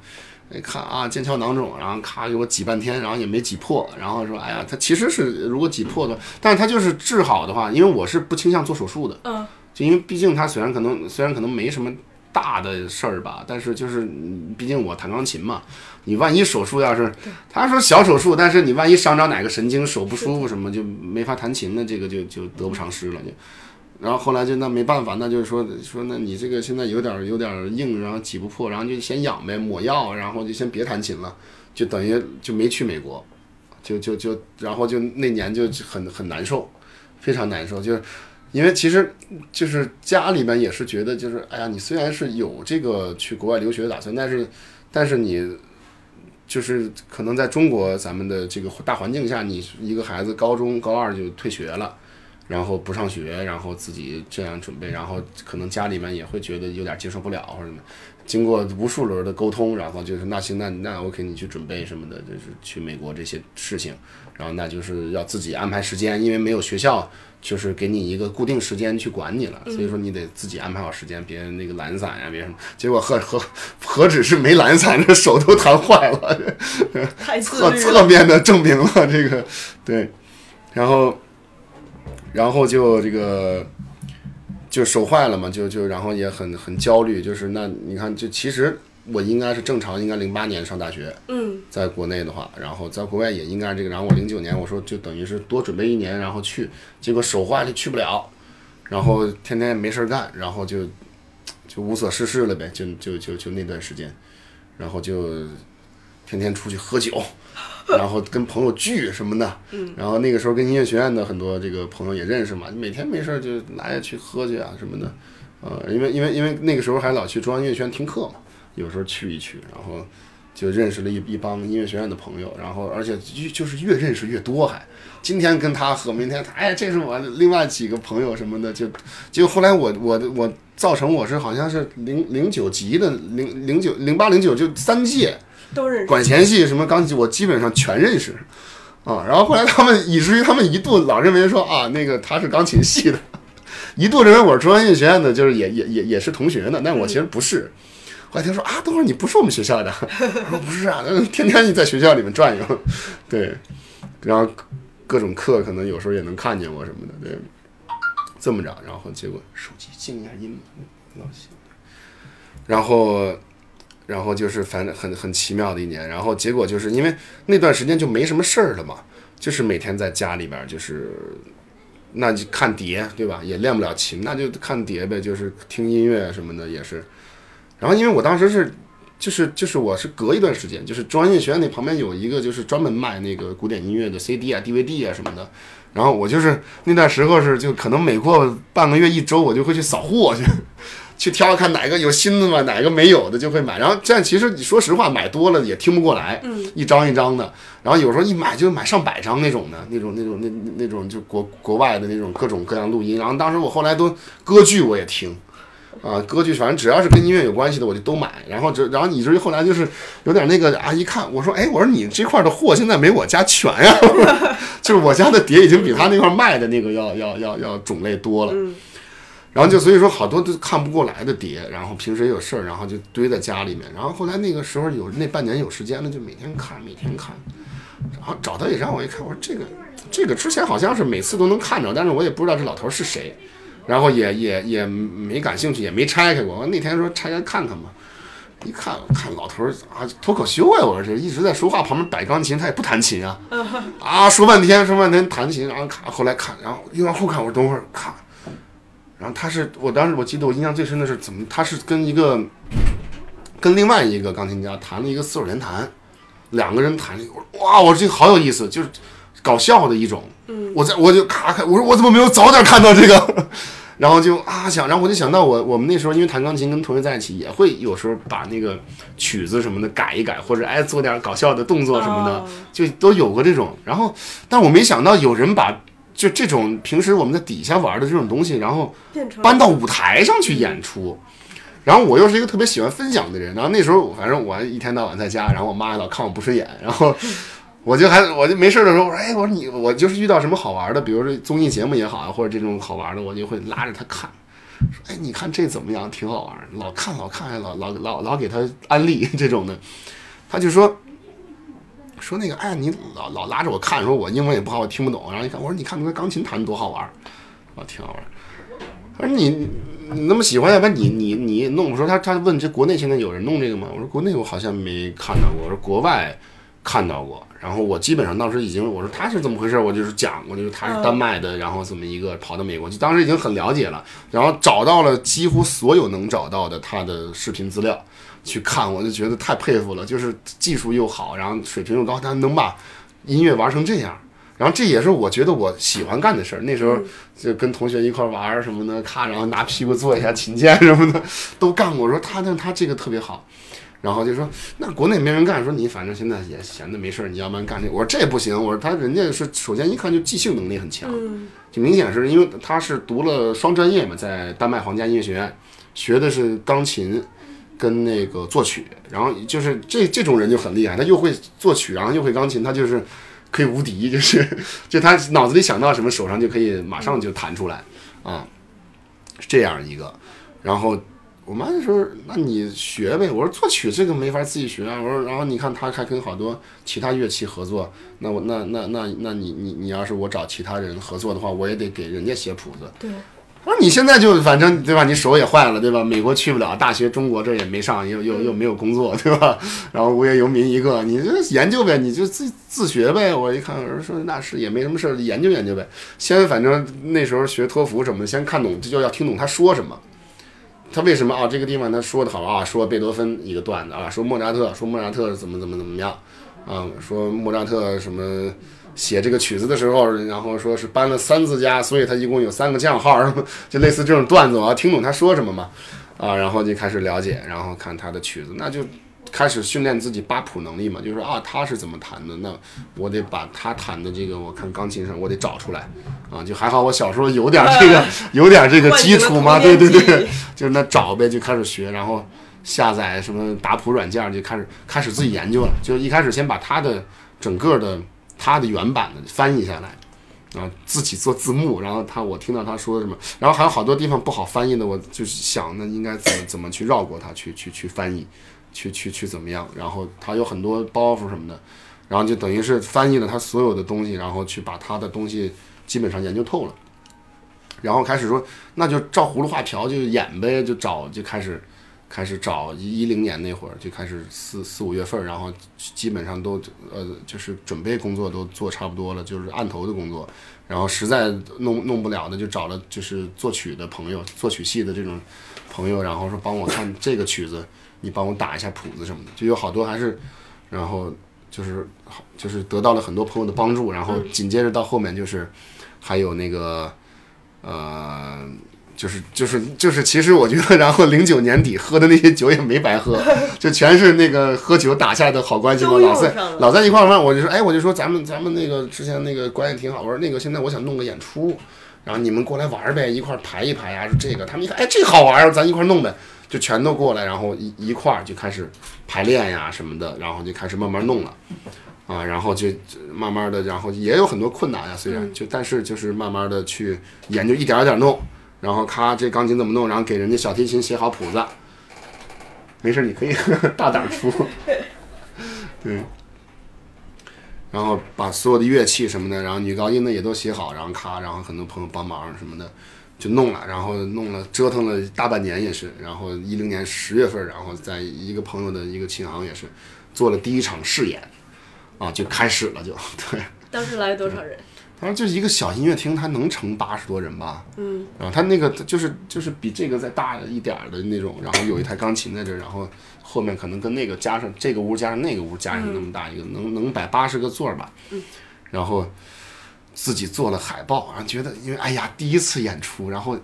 一看啊，腱鞘囊肿，然后咔给我挤半天，然后也没挤破，然后说哎呀，他其实是如果挤破的，但是他就是治好的话，因为我是不倾向做手术的，嗯，就因为毕竟他虽然可能虽然可能没什么大的事儿吧，但是就是毕竟我弹钢琴嘛。你万一手术要是，他说小手术，但是你万一伤着哪个神经，手不舒服什么就没法弹琴，那这个就就得不偿失了就。然后后来就那没办法，那就是说说那你这个现在有点有点硬，然后挤不破，然后就先养呗，抹药，然后就先别弹琴了，就等于就没去美国，就就就然后就那年就很很难受，非常难受，就是因为其实就是家里面也是觉得就是哎呀，你虽然是有这个去国外留学的打算，但是但是你。就是可能在中国咱们的这个大环境下，你一个孩子高中高二就退学了，然后不上学，然后自己这样准备，然后可能家里面也会觉得有点接受不了或者什么。经过无数轮的沟通，然后就是那行那那 OK，你去准备什么的，就是去美国这些事情，然后那就是要自己安排时间，因为没有学校。就是给你一个固定时间去管你了，所以说你得自己安排好时间，别人那个懒散呀，别什么。结果何何何止是没懒散，这手都弹坏了，侧侧面的证明了这个对。然后，然后就这个就手坏了嘛，就就然后也很很焦虑，就是那你看，就其实。我应该是正常，应该零八年上大学，在国内的话，然后在国外也应该这个。然后我零九年我说就等于是多准备一年，然后去，结果手坏了去不了，然后天天也没事干，然后就就无所事事了呗，就就就就那段时间，然后就天天出去喝酒，然后跟朋友聚什么的，然后那个时候跟音乐学院的很多这个朋友也认识嘛，每天没事儿就拿下去喝去啊什么的，呃，因为因为因为那个时候还老去中央音乐学院听课嘛，有时候去一去，然后就认识了一一帮音乐学院的朋友，然后而且就就是越认识越多还。今天跟他喝，明天他哎，这是我另外几个朋友什么的，就就后来我我我造成我是好像是零零九级的零零九零八零九就三届都认识。管弦系什么钢琴我基本上全认识啊。然后后来他们以至于他们一度老认为说啊，那个他是钢琴系的，一度认为我是中央音乐学院的，就是也也也也是同学呢。但我其实不是。后来听说啊，等会儿你不是我们学校的，我说不是啊，天天你在学校里面转悠，对，然后。各种课可能有时候也能看见我什么的，对，这么着，然后结果手机静一下音，老行，然后，然后就是反正很很奇妙的一年，然后结果就是因为那段时间就没什么事儿了嘛，就是每天在家里边就是，那就看碟对吧？也练不了琴，那就看碟呗，就是听音乐什么的也是，然后因为我当时是。就是就是我是隔一段时间，就是中央音乐学院那旁边有一个就是专门卖那个古典音乐的 CD 啊、DVD 啊什么的，然后我就是那段时候是就可能每过半个月一周我就会去扫货去，去挑看哪个有新的嘛，哪个没有的就会买。然后这样其实你说实话买多了也听不过来，一张一张的，然后有时候一买就买上百张那种的，那种那种那那种就国国外的那种各种各样录音。然后当时我后来都歌剧我也听。啊，歌剧反正只要是跟音乐有关系的，我就都买。然后这，然后以至于后来就是有点那个啊，一看我说，哎，我说你这块的货现在没我家全呀，就是我家的碟已经比他那块卖的那个要要要要种类多了。然后就所以说好多都看不过来的碟，然后平时也有事儿，然后就堆在家里面。然后后来那个时候有那半年有时间了，就每天看，每天看。然后找到也让，我一看，我说这个这个之前好像是每次都能看着，但是我也不知道这老头是谁。然后也也也没感兴趣，也没拆开过。我那天说拆开看看吧，一看看老头啊，脱口秀啊！我说这一直在说话，旁边摆钢琴，他也不弹琴啊，啊，说半天说半天弹琴，然后看后来看，然后一往后看，我说等会儿看，然后他是我当时我记得我印象最深的是怎么他是跟一个跟另外一个钢琴家弹了一个四手联弹，两个人弹，我说哇，我说这个好有意思，就是搞笑的一种。我在我就咔咔，我说我怎么没有早点看到这个？然后就啊想，然后我就想到我我们那时候因为弹钢琴跟同学在一起，也会有时候把那个曲子什么的改一改，或者哎做点搞笑的动作什么的，就都有过这种。然后，但我没想到有人把就这种平时我们在底下玩的这种东西，然后搬到舞台上去演出。然后我又是一个特别喜欢分享的人，然后那时候反正我一天到晚在家，然后我妈老看我不顺眼，然后。我就还我就没事的时候，我说哎，我说你我就是遇到什么好玩的，比如说综艺节目也好啊，或者这种好玩的，我就会拉着他看，说哎，你看这怎么样，挺好玩，老看老看，老老老老给他安利 这种的，他就说说那个哎，你老老拉着我看，说我英文也不好，我听不懂，然后一看，我说你看那个钢琴弹多好玩儿，啊，挺好玩。我说你你那么喜欢，要不然你你你弄？我说他他问这国内现在有人弄这个吗？我说国内我好像没看到过，我说国外看到过。然后我基本上当时已经我说他是怎么回事，我就是讲过，就是他是丹麦的，然后这么一个跑到美国就当时已经很了解了，然后找到了几乎所有能找到的他的视频资料去看，我就觉得太佩服了，就是技术又好，然后水平又高，他能把音乐玩成这样，然后这也是我觉得我喜欢干的事儿。那时候就跟同学一块玩什么的，咔，然后拿屁股坐一下琴键什么的 都干过。我说他那他这个特别好。然后就说，那国内没人干，说你反正现在也闲的没事儿，你要不然干这？我说这不行，我说他人家是首先一看就即兴能力很强，就明显是因为他是读了双专业嘛，在丹麦皇家音乐学院学的是钢琴跟那个作曲，然后就是这这种人就很厉害，他又会作曲，然后又会钢琴，他就是可以无敌，就是就他脑子里想到什么，手上就可以马上就弹出来啊，这样一个，然后。我妈就说：“那你学呗。”我说：“作曲这个没法自己学啊。”我说：“然后你看他还跟好多其他乐器合作，那我那那那那你你你要是我找其他人合作的话，我也得给人家写谱子。”对。我说：“你现在就反正对吧？你手也坏了对吧？美国去不了，大学中国这也没上，又又又没有工作对吧？然后无业游民一个，你就研究呗，你就自自学呗。”我一看，我说：“说那是也没什么事儿，研究研究呗。先反正那时候学托福什么的，先看懂，这就要听懂他说什么。”他为什么啊？这个地方他说的好啊，说贝多芬一个段子啊，说莫扎特，说莫扎特怎么怎么怎么样啊，说莫扎特什么写这个曲子的时候，然后说是搬了三次家，所以他一共有三个降号，就类似这种段子，我要听懂他说什么嘛，啊，然后就开始了解，然后看他的曲子，那就。开始训练自己扒谱能力嘛，就是说啊，他是怎么弹的？那我得把他弹的这个，我看钢琴上我得找出来，啊，就还好我小时候有点这个，有点这个 基础嘛，对对对，就是那找呗，就开始学，然后下载什么打谱软件，就开始开始自己研究了。就一开始先把他的整个的他的原版的翻译下来，啊，自己做字幕，然后他我听到他说什么，然后还有好多地方不好翻译的，我就想那应该怎么怎么去绕过它去去去翻译。去去去怎么样？然后他有很多包袱什么的，然后就等于是翻译了他所有的东西，然后去把他的东西基本上研究透了，然后开始说那就照葫芦画瓢就演呗，就找就开始开始找一零年那会儿就开始四四五月份，然后基本上都呃就是准备工作都做差不多了，就是案头的工作，然后实在弄弄不了的就找了就是作曲的朋友，作曲系的这种朋友，然后说帮我看这个曲子。你帮我打一下谱子什么的，就有好多还是，然后就是好，就是得到了很多朋友的帮助，然后紧接着到后面就是，还有那个，呃，就是就是就是，其实我觉得，然后零九年底喝的那些酒也没白喝，就全是那个喝酒打下的好关系嘛，老在老在一块儿玩，我就说，哎，我就说咱们咱们那个之前那个关系挺好，我说那个现在我想弄个演出，然后你们过来玩呗，一块儿排一排啊，说这个，他们一看，哎，这好玩儿，咱一块儿弄呗。就全都过来，然后一一块儿就开始排练呀什么的，然后就开始慢慢弄了，啊，然后就慢慢的，然后也有很多困难呀，虽然就但是就是慢慢的去研究，一点一点弄，然后咔这钢琴怎么弄，然后给人家小提琴写好谱子，没事你可以 大胆出，对，然后把所有的乐器什么的，然后女高音的也都写好，然后咔，然后很多朋友帮忙什么的。就弄了，然后弄了，折腾了大半年也是，然后一零年十月份，然后在一个朋友的一个琴行也是做了第一场试演，啊，就开始了，就对。当时来了多少人？当时就是一个小音乐厅，它能盛八十多人吧？嗯。然后它那个就是就是比这个再大一点的那种，然后有一台钢琴在这，然后后面可能跟那个加上这个屋加上那个屋加上那么大一个，能能摆八十个座吧？嗯。然后。自己做了海报，然后觉得因为哎呀第一次演出，然后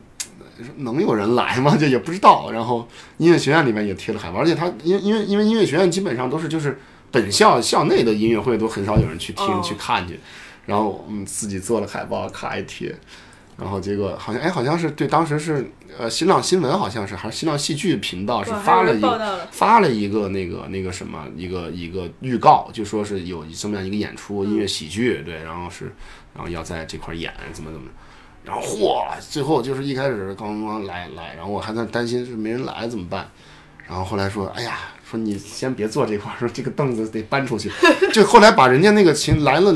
能有人来吗？就也不知道。然后音乐学院里面也贴了海报，而且它因因为因为音乐学院基本上都是就是本校校内的音乐会都很少有人去听去看去，然后我们自己做了海报，咔一贴。然后结果好像哎，好像是对，当时是呃新浪新闻好像是还是新浪戏剧频道是发了一个发了一个那个那个什么一个一个预告，就说是有这么样一个演出音乐喜剧，对，然后是然后要在这块演怎么怎么，然后嚯，最后就是一开始刚刚来来，然后我还在担心是没人来怎么办，然后后来说哎呀，说你先别坐这块儿，说这个凳子得搬出去，就后来把人家那个琴来了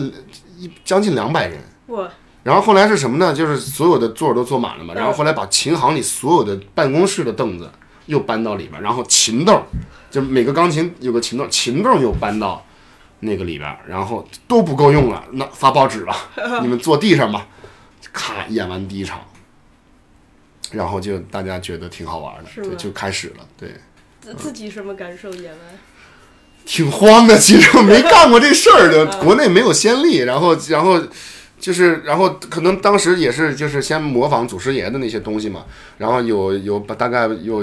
一将近两百人。然后后来是什么呢？就是所有的座儿都坐满了嘛。然后后来把琴行里所有的办公室的凳子又搬到里边，然后琴凳，就每个钢琴有个琴凳，琴凳又搬到那个里边，然后都不够用了，那发报纸吧，你们坐地上吧。咔，演完第一场，然后就大家觉得挺好玩的，对，就开始了。对，自自己什么感受？演完挺慌的，其实没干过这事儿，就国内没有先例，然后然后。就是，然后可能当时也是，就是先模仿祖师爷的那些东西嘛，然后有有大概有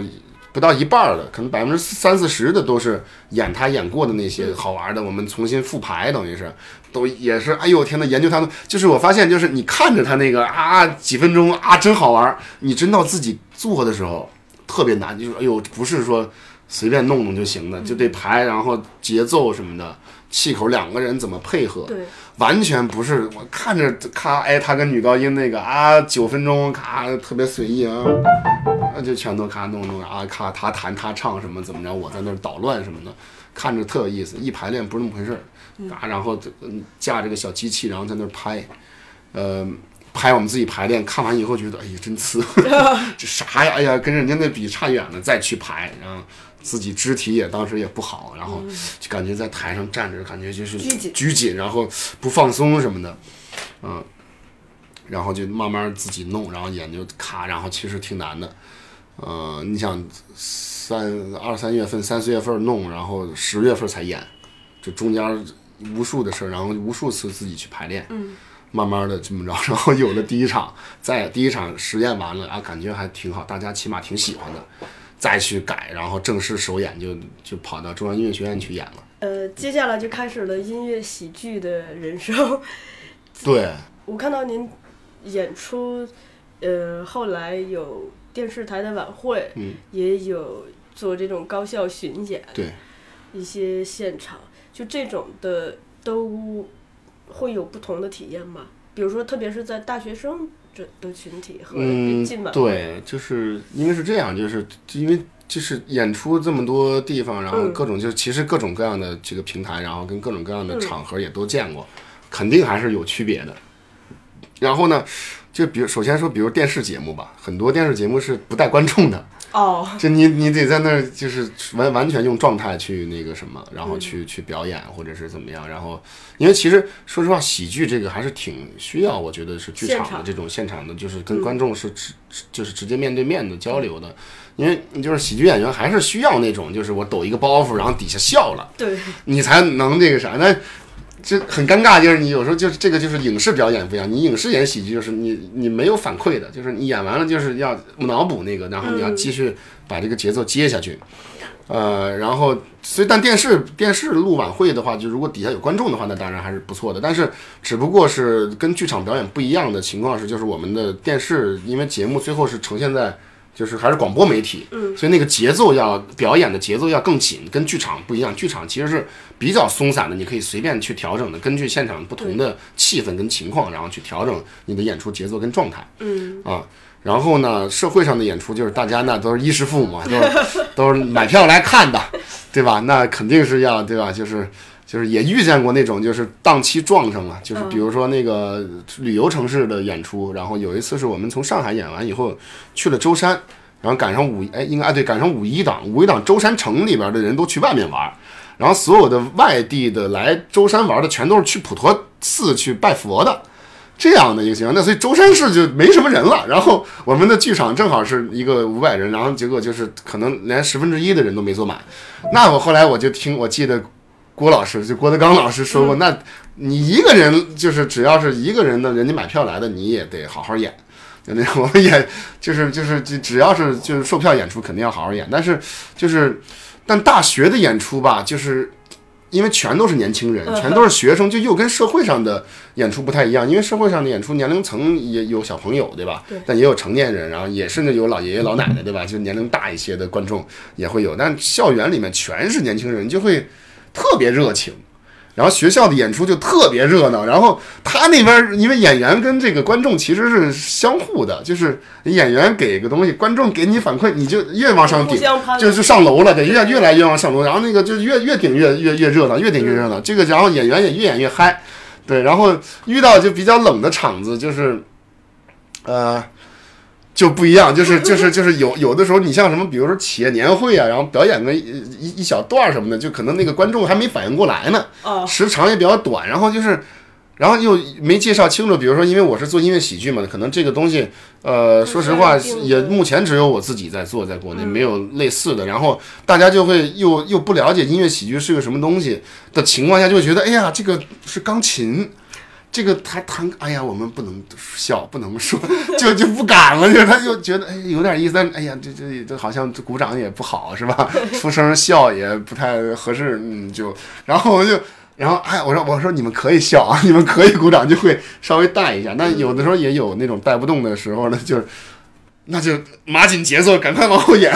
不到一半的，可能百分之三四十的都是演他演过的那些好玩的，我们重新复排，等于是都也是，哎呦天呐，研究他们，就是我发现，就是你看着他那个啊几分钟啊真好玩，你真到自己做的时候特别难，就是哎呦不是说随便弄弄就行的，就得排，然后节奏什么的。气口两个人怎么配合？对，完全不是我看着咔，哎，他跟女高音那个啊，九分钟咔特别随意啊，那就全都咔弄弄啊，咔他弹他唱什么怎么着，我在那儿捣乱什么的，看着特有意思。一排练不是那么回事儿，啊，然后架这个小机器，然后在那儿拍，呃，拍我们自己排练，看完以后觉得哎呀真次，这啥呀？哎呀，跟人家那比差远了，再去排，然后。自己肢体也当时也不好，然后就感觉在台上站着，感觉就是拘谨，然后不放松什么的，嗯，然后就慢慢自己弄，然后演就卡，然后其实挺难的，呃，你想三二三月份、三四月份弄，然后十月份才演，这中间无数的事儿，然后无数次自己去排练，嗯，慢慢的这么着，然后有了第一场，在第一场实验完了啊，感觉还挺好，大家起码挺喜欢的，再去改，然后正式首演就就跑到中央音乐学院去演了。呃，接下来就开始了音乐喜剧的人生。对，我看到您演出，呃，后来有电视台的晚会，嗯，也有做这种高校巡演，对，一些现场，就这种的都会有不同的体验吗？比如说，特别是在大学生这的群体和嗯对，就是因为是这样，就是因为就是演出这么多地方，然后嗯各种就其实各种各样的这个平台，然后跟各种各样的嗯场合也都见过，肯定还是有区别的。然后呢，就比如首先说，比如电视节目吧，很多电视节目是不带观众的，哦，就你你得在那儿就是完完全用状态去那个什么，然后去、去表演或者是怎么样，然后因为其实说实话，喜剧这个还是挺需要，我觉得是剧场场的这种现场的，就是跟观众是直、就是直接面对面的交流的，因为你就是喜剧演员还是需要那种就是我抖一个包袱，然后底下笑了，对，你才能那个啥，那这很尴尬，就是你有时候就是这个就是影视表演不一样，你影视演喜剧就是你你没有反馈的，就是你演完了就是要脑补那个，然后你要继续把这个节奏接下去，呃，然后所以但电视电视录晚会的话，就如果底下有观众的话，那当然还是不错的，但是只不过是跟剧场表演不一样的情况是，就是我们的电视因为节目最后是呈现在。就是还是广播媒体，嗯，所以那个节奏要表演的节奏要更紧，跟剧场不一样。剧场其实是比较松散的，你可以随便去调整的，根据现场不同的气氛跟情况，然后去调整你的演出节奏跟状态。嗯，啊，然后呢，社会上的演出就是大家那都是衣食父母嘛，都是都是买票来看的，对吧？那肯定是要对吧？就是就是也遇见过那种就是档期撞上了，就是比如说那个旅游城市的演出，然后有一次是我们从上海演完以后去了舟山，然后赶上五哎应该啊对赶上五一档，五一档舟山城里边的人都去外面玩。然后所有的外地的来舟山玩的，全都是去普陀寺去拜佛的，这样的一个情况。那所以舟山市就没什么人了。然后我们的剧场正好是一个五百人，然后结果就是可能连十分之一的人都没坐满。那我后来我就听，我记得郭老师就郭德纲老师说过，那你一个人就是只要是一个人的人家买票来的，你也得好好演。就那我们也就是就是只只要是就是售票演出，肯定要好好演。但是就是但大学的演出吧，就是因为全都是年轻人，全都是学生，就又跟社会上的演出不太一样。因为社会上的演出年龄层也有小朋友，对吧？对但也有成年人，然后也甚至有老爷爷老奶奶，对吧？就年龄大一些的观众也会有。但校园里面全是年轻人，就会特别热情。然后学校的演出就特别热闹，然后他那边儿因为演员跟这个观众其实是相互的，就是演员给个东西，观众给你反馈，你就越往上顶，就是上楼了，得越 越来越往上楼，然后那个就越越顶越越越热闹，越顶越热闹。这个然后演员也越演越嗨，对，然后遇到就比较冷的场子，就是呃就不一样，就是就是就是有有的时候你像什么，比如说企业年会啊，然后表演个一一一小段儿什么的，就可能那个观众还没反应过来呢，哦，时长也比较短，然后就是，然后又没介绍清楚。比如说，因为我是做音乐喜剧嘛，可能这个东西，呃，说实话也目前只有我自己在做，在国内没有类似的。然后大家就会又又不了解音乐喜剧是个什么东西的情况下，就会觉得，哎呀，这个是钢琴。这个他弹，哎呀，我们不能笑，不能说，就 就不敢了，就他就觉得哎有点意思，但哎呀，这这这好像鼓掌也不好是吧？出声笑也不太合适，嗯，就然后我就然后哎，我说我说你们可以笑啊，你们可以鼓掌，就会稍微带一下。那有的时候也有那种带不动的时候呢，就是那就马紧节奏，赶快往后演，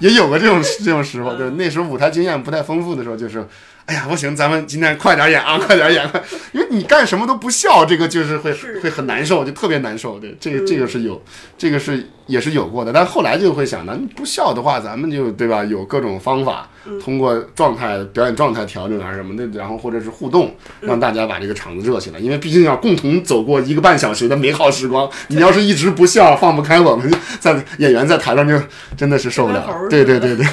也有过这种这种时候。就是那时候舞台经验不太丰富的时候，就是哎呀不行，咱们今天快点演啊，快点演，因为你干什么都不笑，这个就是会会很难受，就特别难受。对，这个这个是有，这个是也是有过的。但后来就会想，那你不笑的话，咱们就对吧？有各种方法，通过状态表演状态调整还是什么的，然后或者是互动，让大家把这个场子热起来。因为毕竟要共同走过一个半小时的美好时光，你要是一直不笑，放不开我们，在演员在台上就真的是受不了。对对对对。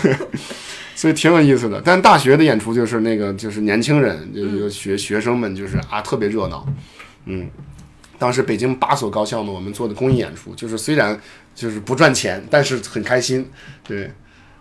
所以挺有意思的，但大学的演出就是那个，就是年轻人，就是学学生们，就是啊，特别热闹，嗯，当时北京八所高校呢，我们做的公益演出，就是虽然就是不赚钱，但是很开心，对，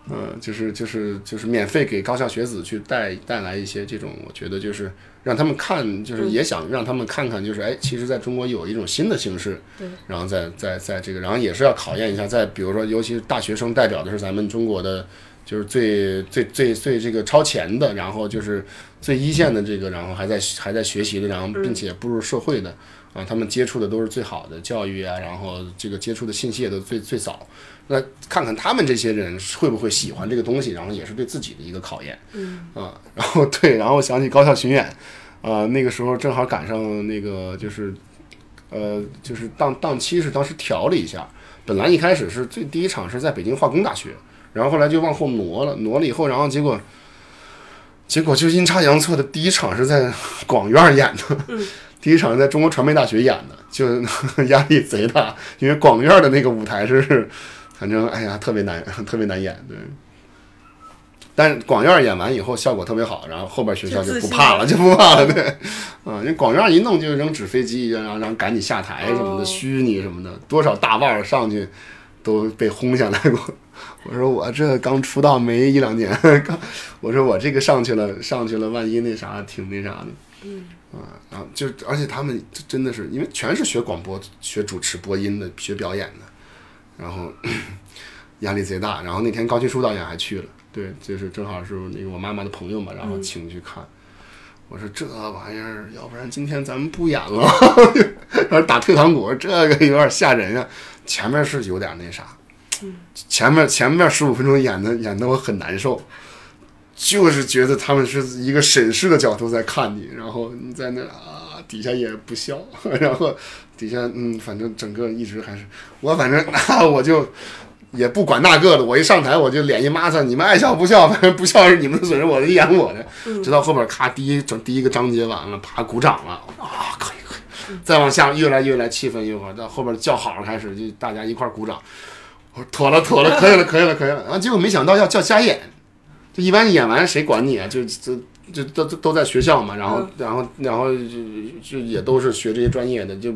嗯，就是就是就是免费给高校学子去带带来一些这种，我觉得就是让他们看，就是也想让他们看看，就是哎，其实在中国有一种新的形式，对，然后在在在这个，然后也是要考验一下，在比如说，尤其是大学生代表的是咱们中国的，就是最最最最这个超前的，然后就是最一线的这个，然后还在还在学习的，然后并且步入社会的。啊，他们接触的都是最好的教育啊，然后这个接触的信息也都最最早。那看看他们这些人会不会喜欢这个东西，然后也是对自己的一个考验。嗯啊，然后对，然后想起高校巡演，啊，那个时候正好赶上那个就是，呃，就是档档期是当时调了一下，本来一开始是最第一场是在北京化工大学，然后后来就往后挪了，挪了以后，然后结果。结果就阴差阳错的，第一场是在广院演的，第一场是在中国传媒大学演的，就 压力贼大，因为广院的那个舞台是，反正哎呀特别难，特别难演，对。但是广院演完以后效果特别好，然后后边学校就不怕了，就不怕了，对，啊，因为广院一弄就扔纸飞机，然后然后赶紧下台什么的，虚拟什么的，多少大腕儿上去都被轰下来过。我说我这刚出道没一两年，刚我说我这个上去了，上去了，万一那啥，挺那啥的。嗯。啊，然后就而且他们真的是因为全是学广播、学主持、播音的，学表演的，然后 压力贼大。然后那天高群书导演还去了，对，就是正好是那个我妈妈的朋友嘛，然后请去看。我说这玩意儿，要不然今天咱们不演了，然后打退堂鼓，这个有点吓人呀。前面是有点那啥。前面前面十五分钟演的演的我很难受，就是觉得他们是一个审视的角度在看你，然后你在那啊底下也不笑，然后底下嗯反正整个一直还是我反正 那我就也不管那个的，我一上台我就脸一抹擦，你们爱笑不笑，反 正不笑是你们的损失，我的演我的，直到后边咔第一整第一个章节完了，啪鼓掌了啊可以可以，再往下越来越来气氛越好，到后边叫好了开始就大家一块鼓掌。我说妥了，妥了，可以了，可以了，可以了。然后结果没想到要叫瞎演，就一般演完谁管你啊？就就就都都都在学校嘛，然后然后然后就就也都是学这些专业的，就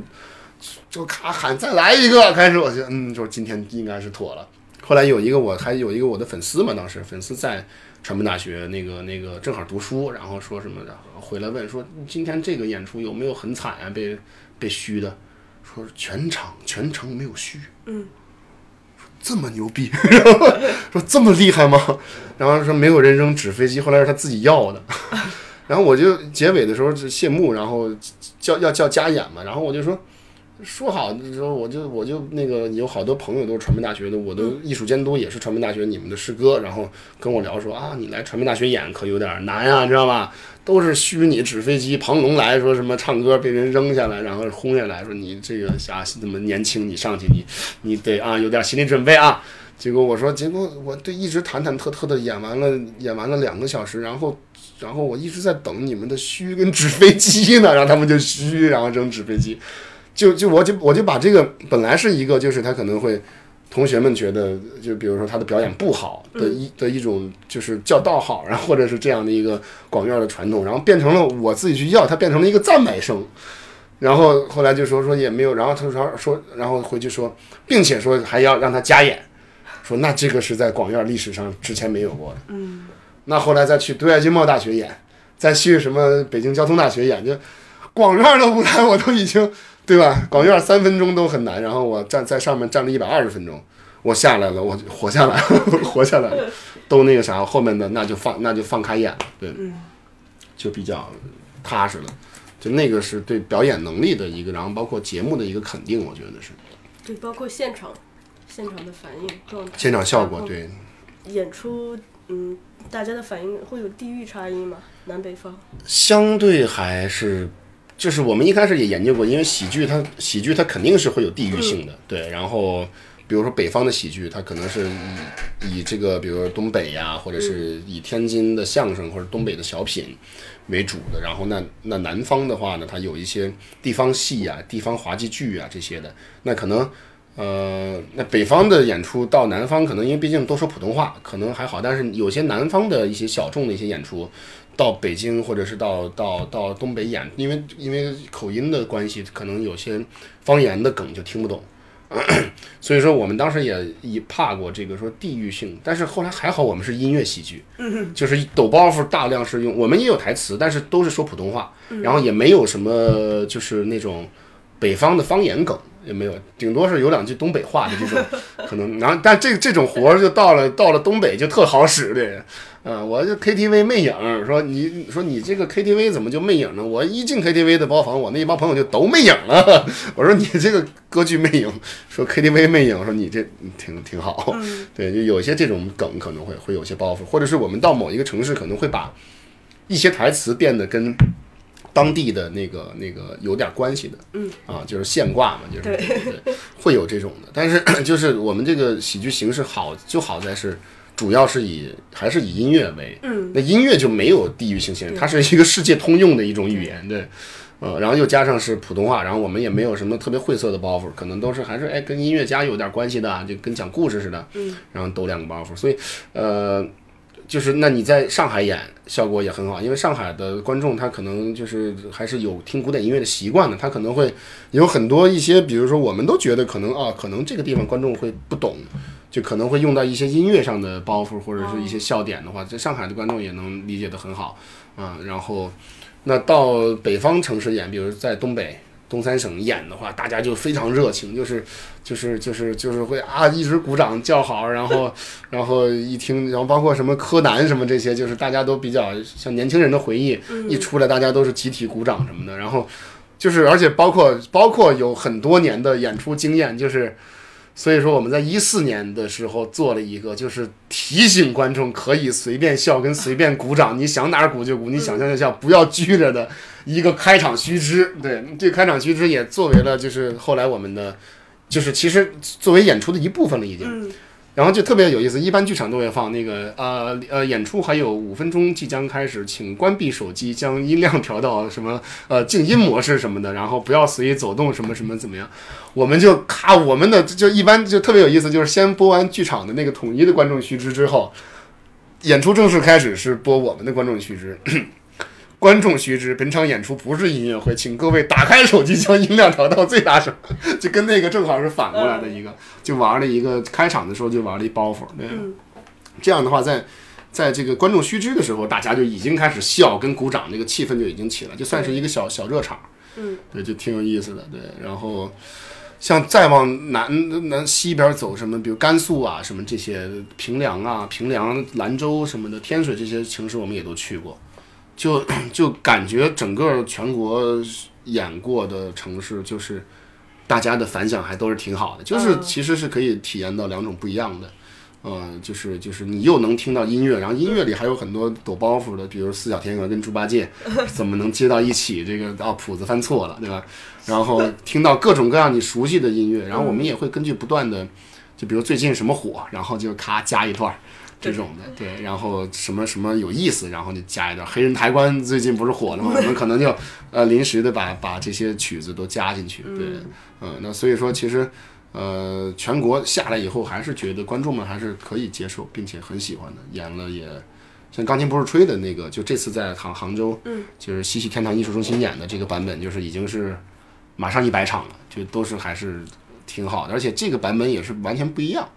就咔喊再来一个，开始我就嗯，说今天应该是妥了。后来有一个我还有一个我的粉丝嘛，当时粉丝在传媒大学那个那个正好读书，然后说什么的，回来问说今天这个演出有没有很惨啊？被被虚的，说全场全程没有虚。嗯。这么牛逼，然 后说这么厉害吗？然后说没有人扔纸飞机，后来是他自己要的。然后我就结尾的时候是谢幕，然后叫要叫加演嘛，然后我就说说好的时候我就我就那个有好多朋友都是传媒大学的，我的艺术监督也是传媒大学你们的师哥，然后跟我聊说啊，你来传媒大学演可有点难啊，知道吧？都是虚拟纸飞机，庞龙来说什么唱歌被人扔下来，然后轰下来说你这个啥怎么年轻，你上去你你得啊有点心理准备啊。结果我说，结果我对一直忐忐忑忑的演完了演完了两个小时，然后然后我一直在等你们的虚跟纸飞机呢，然后他们就虚，然后扔纸飞机，就就我就我就把这个本来是一个就是他可能会。同学们觉得，就比如说他的表演不好的一的一种，就是叫道好，然后或者是这样的一个广院的传统，然后变成了我自己去要，他变成了一个赞美声，然后后来就说说也没有，然后他说说，然后回去说，并且说还要让他加演，说那这个是在广院历史上之前没有过的，嗯，那后来再去对外经贸大学演，再去什么北京交通大学演，就广院的舞台我都已经。对吧？广院三分钟都很难，然后我站在上面站了一百二十分钟，我下来了，我活下来了，活下来了，都那个啥，后面的那就放那就放开演了，对，就比较踏实了，就那个是对表演能力的一个，然后包括节目的一个肯定，我觉得是。对，包括现场，现场的反应状态。现场效果对。演出，嗯，大家的反应会有地域差异吗？南北方？相对还是。就是我们一开始也研究过，因为喜剧它喜剧它肯定是会有地域性的，对。然后比如说北方的喜剧，它可能是以以这个，比如说东北呀，或者是以天津的相声或者东北的小品为主的。然后那那南方的话呢，它有一些地方戏啊、地方滑稽剧啊这些的。那可能呃，那北方的演出到南方，可能因为毕竟都说普通话，可能还好。但是有些南方的一些小众的一些演出。到北京或者是到到到东北演，因为因为口音的关系，可能有些方言的梗就听不懂，所以说我们当时也也怕过这个说地域性，但是后来还好我们是音乐喜剧，就是抖包袱大量是用，我们也有台词，但是都是说普通话，然后也没有什么就是那种北方的方言梗。也没有，顶多是有两句东北话的这种 可能，然后但这这种活儿就到了到了东北就特好使的，嗯，我就 KTV 魅影，说你说你这个 KTV 怎么就魅影呢？我一进 KTV 的包房，我那一帮朋友就都魅影了。我说你这个歌剧魅影，说 KTV 魅影，说你这挺挺好，对，就有些这种梗可能会会有些包袱，或者是我们到某一个城市可能会把一些台词变得跟。当地的那个那个有点关系的，嗯啊，就是现挂嘛，就是对，会有这种的。但是 就是我们这个喜剧形式好就好在是，主要是以还是以音乐为，嗯，那音乐就没有地域性限制，它是一个世界通用的一种语言，对，呃，然后又加上是普通话，然后我们也没有什么特别晦涩的包袱，可能都是还是哎跟音乐家有点关系的，就跟讲故事似的，嗯，然后抖两个包袱，所以呃。就是那你在上海演效果也很好，因为上海的观众他可能就是还是有听古典音乐的习惯的，他可能会有很多一些，比如说我们都觉得可能啊，可能这个地方观众会不懂，就可能会用到一些音乐上的包袱或者是一些笑点的话，在上海的观众也能理解得很好啊。然后那到北方城市演，比如在东北。东三省演的话，大家就非常热情，就是就是就是就是会啊，一直鼓掌叫好，然后然后一听，然后包括什么柯南什么这些，就是大家都比较像年轻人的回忆，一出来大家都是集体鼓掌什么的，然后就是而且包括包括有很多年的演出经验，就是。所以说我们在一四年的时候做了一个，就是提醒观众可以随便笑跟随便鼓掌，你想哪儿鼓就鼓，你想笑就笑，不要拘着的一个开场须知。对，这开场须知也作为了就是后来我们的，就是其实作为演出的一部分了已经。然后就特别有意思，一般剧场都会放那个呃呃，演出还有五分钟即将开始，请关闭手机，将音量调到什么呃静音模式什么的，然后不要随意走动什么什么怎么样？我们就咔，我们的就一般就特别有意思，就是先播完剧场的那个统一的观众须知之后，演出正式开始是播我们的观众须知。观众须知，本场演出不是音乐会，请各位打开手机，将音量调到最大声，就跟那个正好是反过来的一个，就玩了一个开场的时候就玩了一包袱，对，这样的话，在在这个观众须知的时候，大家就已经开始笑跟鼓掌，那个气氛就已经起来，就算是一个小小热场，嗯，对，就挺有意思的，对，然后像再往南南西边走，什么比如甘肃啊，什么这些平凉啊、平凉、兰州什么的，天水这些城市我们也都去过。就 就感觉整个全国演过的城市，就是大家的反响还都是挺好的，就是其实是可以体验到两种不一样的，呃，就是就是你又能听到音乐，然后音乐里还有很多抖包袱的，比如四小天鹅跟猪八戒 怎么能接到一起，这个啊谱子犯错了，对吧？然后听到各种各样你熟悉的音乐，然后我们也会根据不断的，就比如最近什么火，然后就咔加一段。这种的对，然后什么什么有意思，然后就加一段。黑人抬棺最近不是火了吗？我们可能就呃临时的把把这些曲子都加进去。对，嗯，那所以说其实呃全国下来以后，还是觉得观众们还是可以接受，并且很喜欢的。演了也像钢琴不是吹的那个，就这次在杭杭州，嗯，就是西戏天堂艺术中心演的这个版本，就是已经是马上一百场了，就都是还是挺好的，而且这个版本也是完全不一样。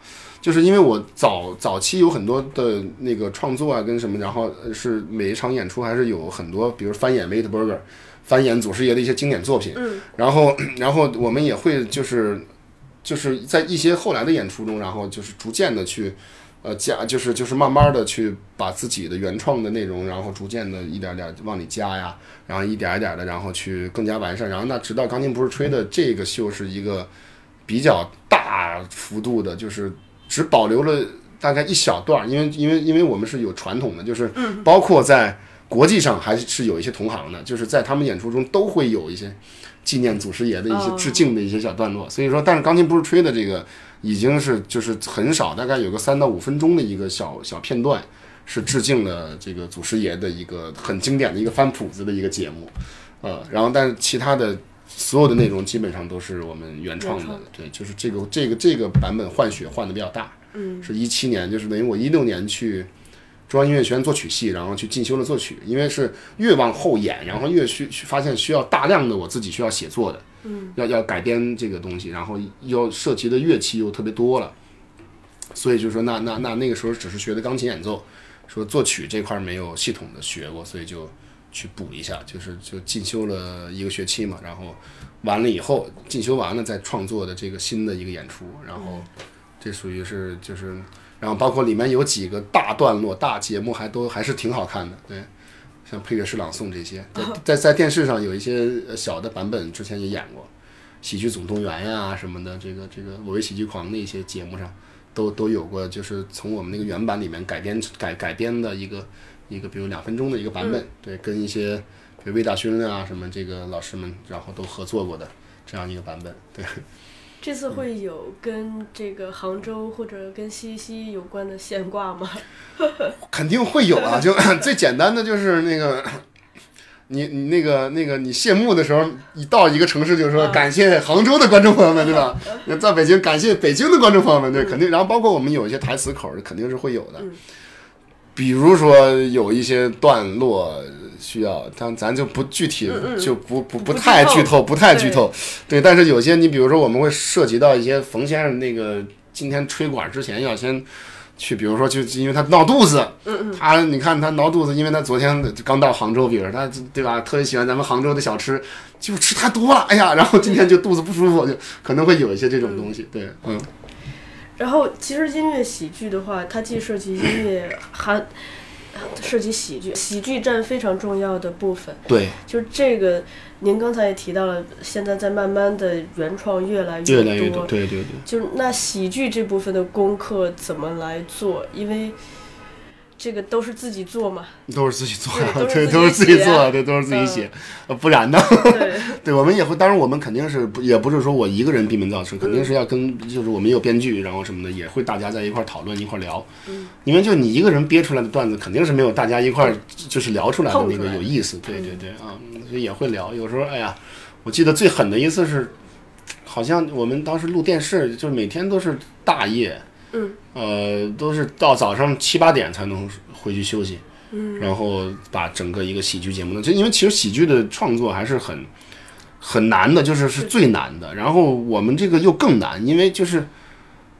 就是因为我早早期有很多的那个创作啊，跟什么，然后是每一场演出还是有很多，比如翻演 w a i t b u r g e r 翻演祖师爷的一些经典作品，嗯，然后然后我们也会就是就是在一些后来的演出中，然后就是逐渐的去呃加，就是就是慢慢的去把自己的原创的内容，然后逐渐的一点点往里加呀，然后一点一点的，然后去更加完善，然后那直到钢琴不是吹的这个秀是一个比较大幅度的，就是。只保留了大概一小段，因为因为因为我们是有传统的，就是包括在国际上还是有一些同行的，就是在他们演出中都会有一些纪念祖师爷的一些致敬的一些小段落。所以说，但是钢琴不是吹的这个已经是就是很少，大概有个三到五分钟的一个小小片段是致敬了这个祖师爷的一个很经典的一个翻谱子的一个节目，呃，然后但是其他的。所有的内容基本上都是我们原创的，对，就是这个这个这个版本换血换的比较大，嗯，是一七年，就是等于我一六年去中央音乐学院作曲系，然后去进修了作曲，因为是越往后演，然后越需发现需要大量的我自己需要写作的，嗯，要要改编这个东西，然后要涉及的乐器又特别多了，所以就说那那那那个时候只是学的钢琴演奏，说作曲这块没有系统的学过，所以就去补一下，就是就进修了一个学期嘛，然后完了以后进修完了再创作的这个新的一个演出，然后这属于是就是。然后包括里面有几个大段落、大节目，还都还是挺好看的。对，像配乐诗朗诵这些，在在电视上有一些小的版本，之前也演过，《喜剧总动员》呀什么的，这个这个我为喜剧狂的一些节目上，都都有过，就是从我们那个原版里面改编改改编的一个一个，比如两分钟的一个版本，对，跟一些比如魏大勋啊什么这个老师们，然后都合作过的这样一个版本，对。这次会有跟这个杭州或者跟西溪有关的现挂吗？肯定会有啊！就 最简单的就是那个，你你那个那个你谢幕的时候，一到一个城市，就是说感谢杭州的观众朋友们，对吧？那 在北京感谢北京的观众朋友们，对，肯定。然后包括我们有一些台词口，肯定是会有的。比如说有一些段落。需要，但咱就不具体，就不不不太剧透，不太剧透。对，但是有些你比如说，我们会涉及到一些冯先生那个今天吹管之前要先去，比如说就因为他闹肚子，他你看他闹肚子，因为他昨天刚到杭州，比如他对吧，特别喜欢咱们杭州的小吃，就吃太多了，哎呀，然后今天就肚子不舒服，就可能会有一些这种东西，对，嗯。然后其实音乐喜剧的话，它既涉及音乐，还。涉及喜剧，喜剧占非常重要的部分。对，就是这个，您刚才也提到了，现在在慢慢的原创越来越越多。对对对。就是那喜剧这部分的功课怎么来做？因为。这个都是自己做嘛？都是自己做，对，都是自己做，对，都是自己写，不然呢？对，对，我们也会，当然我们肯定是不，也不是说我一个人闭门造车，肯定是要跟，就是我们有编剧，然后什么的，也会大家在一块讨论，一块聊。嗯，因为就你一个人憋出来的段子，肯定是没有大家一块就是聊出来的那个有意思。对对对，啊，所以也会聊。有时候，哎呀，我记得最狠的一次是，好像我们当时录电视，就是每天都是大夜。嗯，呃，都是到早上七八点才能回去休息，嗯，然后把整个一个喜剧节目呢，就因为其实喜剧的创作还是很很难的，就是是最难的。然后我们这个又更难，因为就是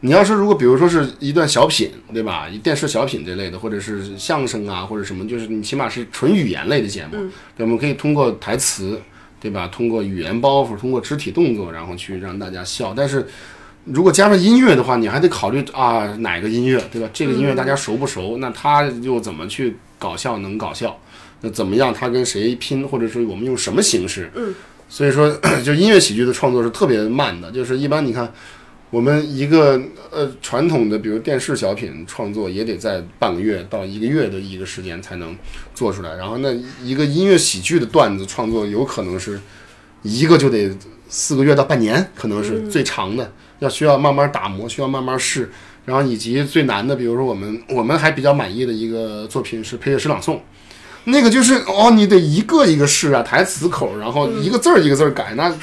你要是如果比如说是一段小品，对吧？电视小品这类的，或者是相声啊，或者什么，就是你起码是纯语言类的节目，对，我们可以通过台词，对吧？通过语言包袱，通过肢体动作，然后去让大家笑，但是。如果加上音乐的话，你还得考虑啊，哪个音乐，对吧？这个音乐大家熟不熟？那他又怎么去搞笑能搞笑？那怎么样？他跟谁拼？或者说我们用什么形式？嗯。所以说，就音乐喜剧的创作是特别慢的。就是一般你看，我们一个呃传统的，比如电视小品创作，也得在半个月到一个月的一个时间才能做出来。然后那一个音乐喜剧的段子创作，有可能是一个就得四个月到半年，可能是最长的。要需要慢慢打磨，需要慢慢试，然后以及最难的，比如说我们我们还比较满意的一个作品是配乐诗朗诵，那个就是哦，你得一个一个试啊，台词口，然后一个字儿一个字儿改。那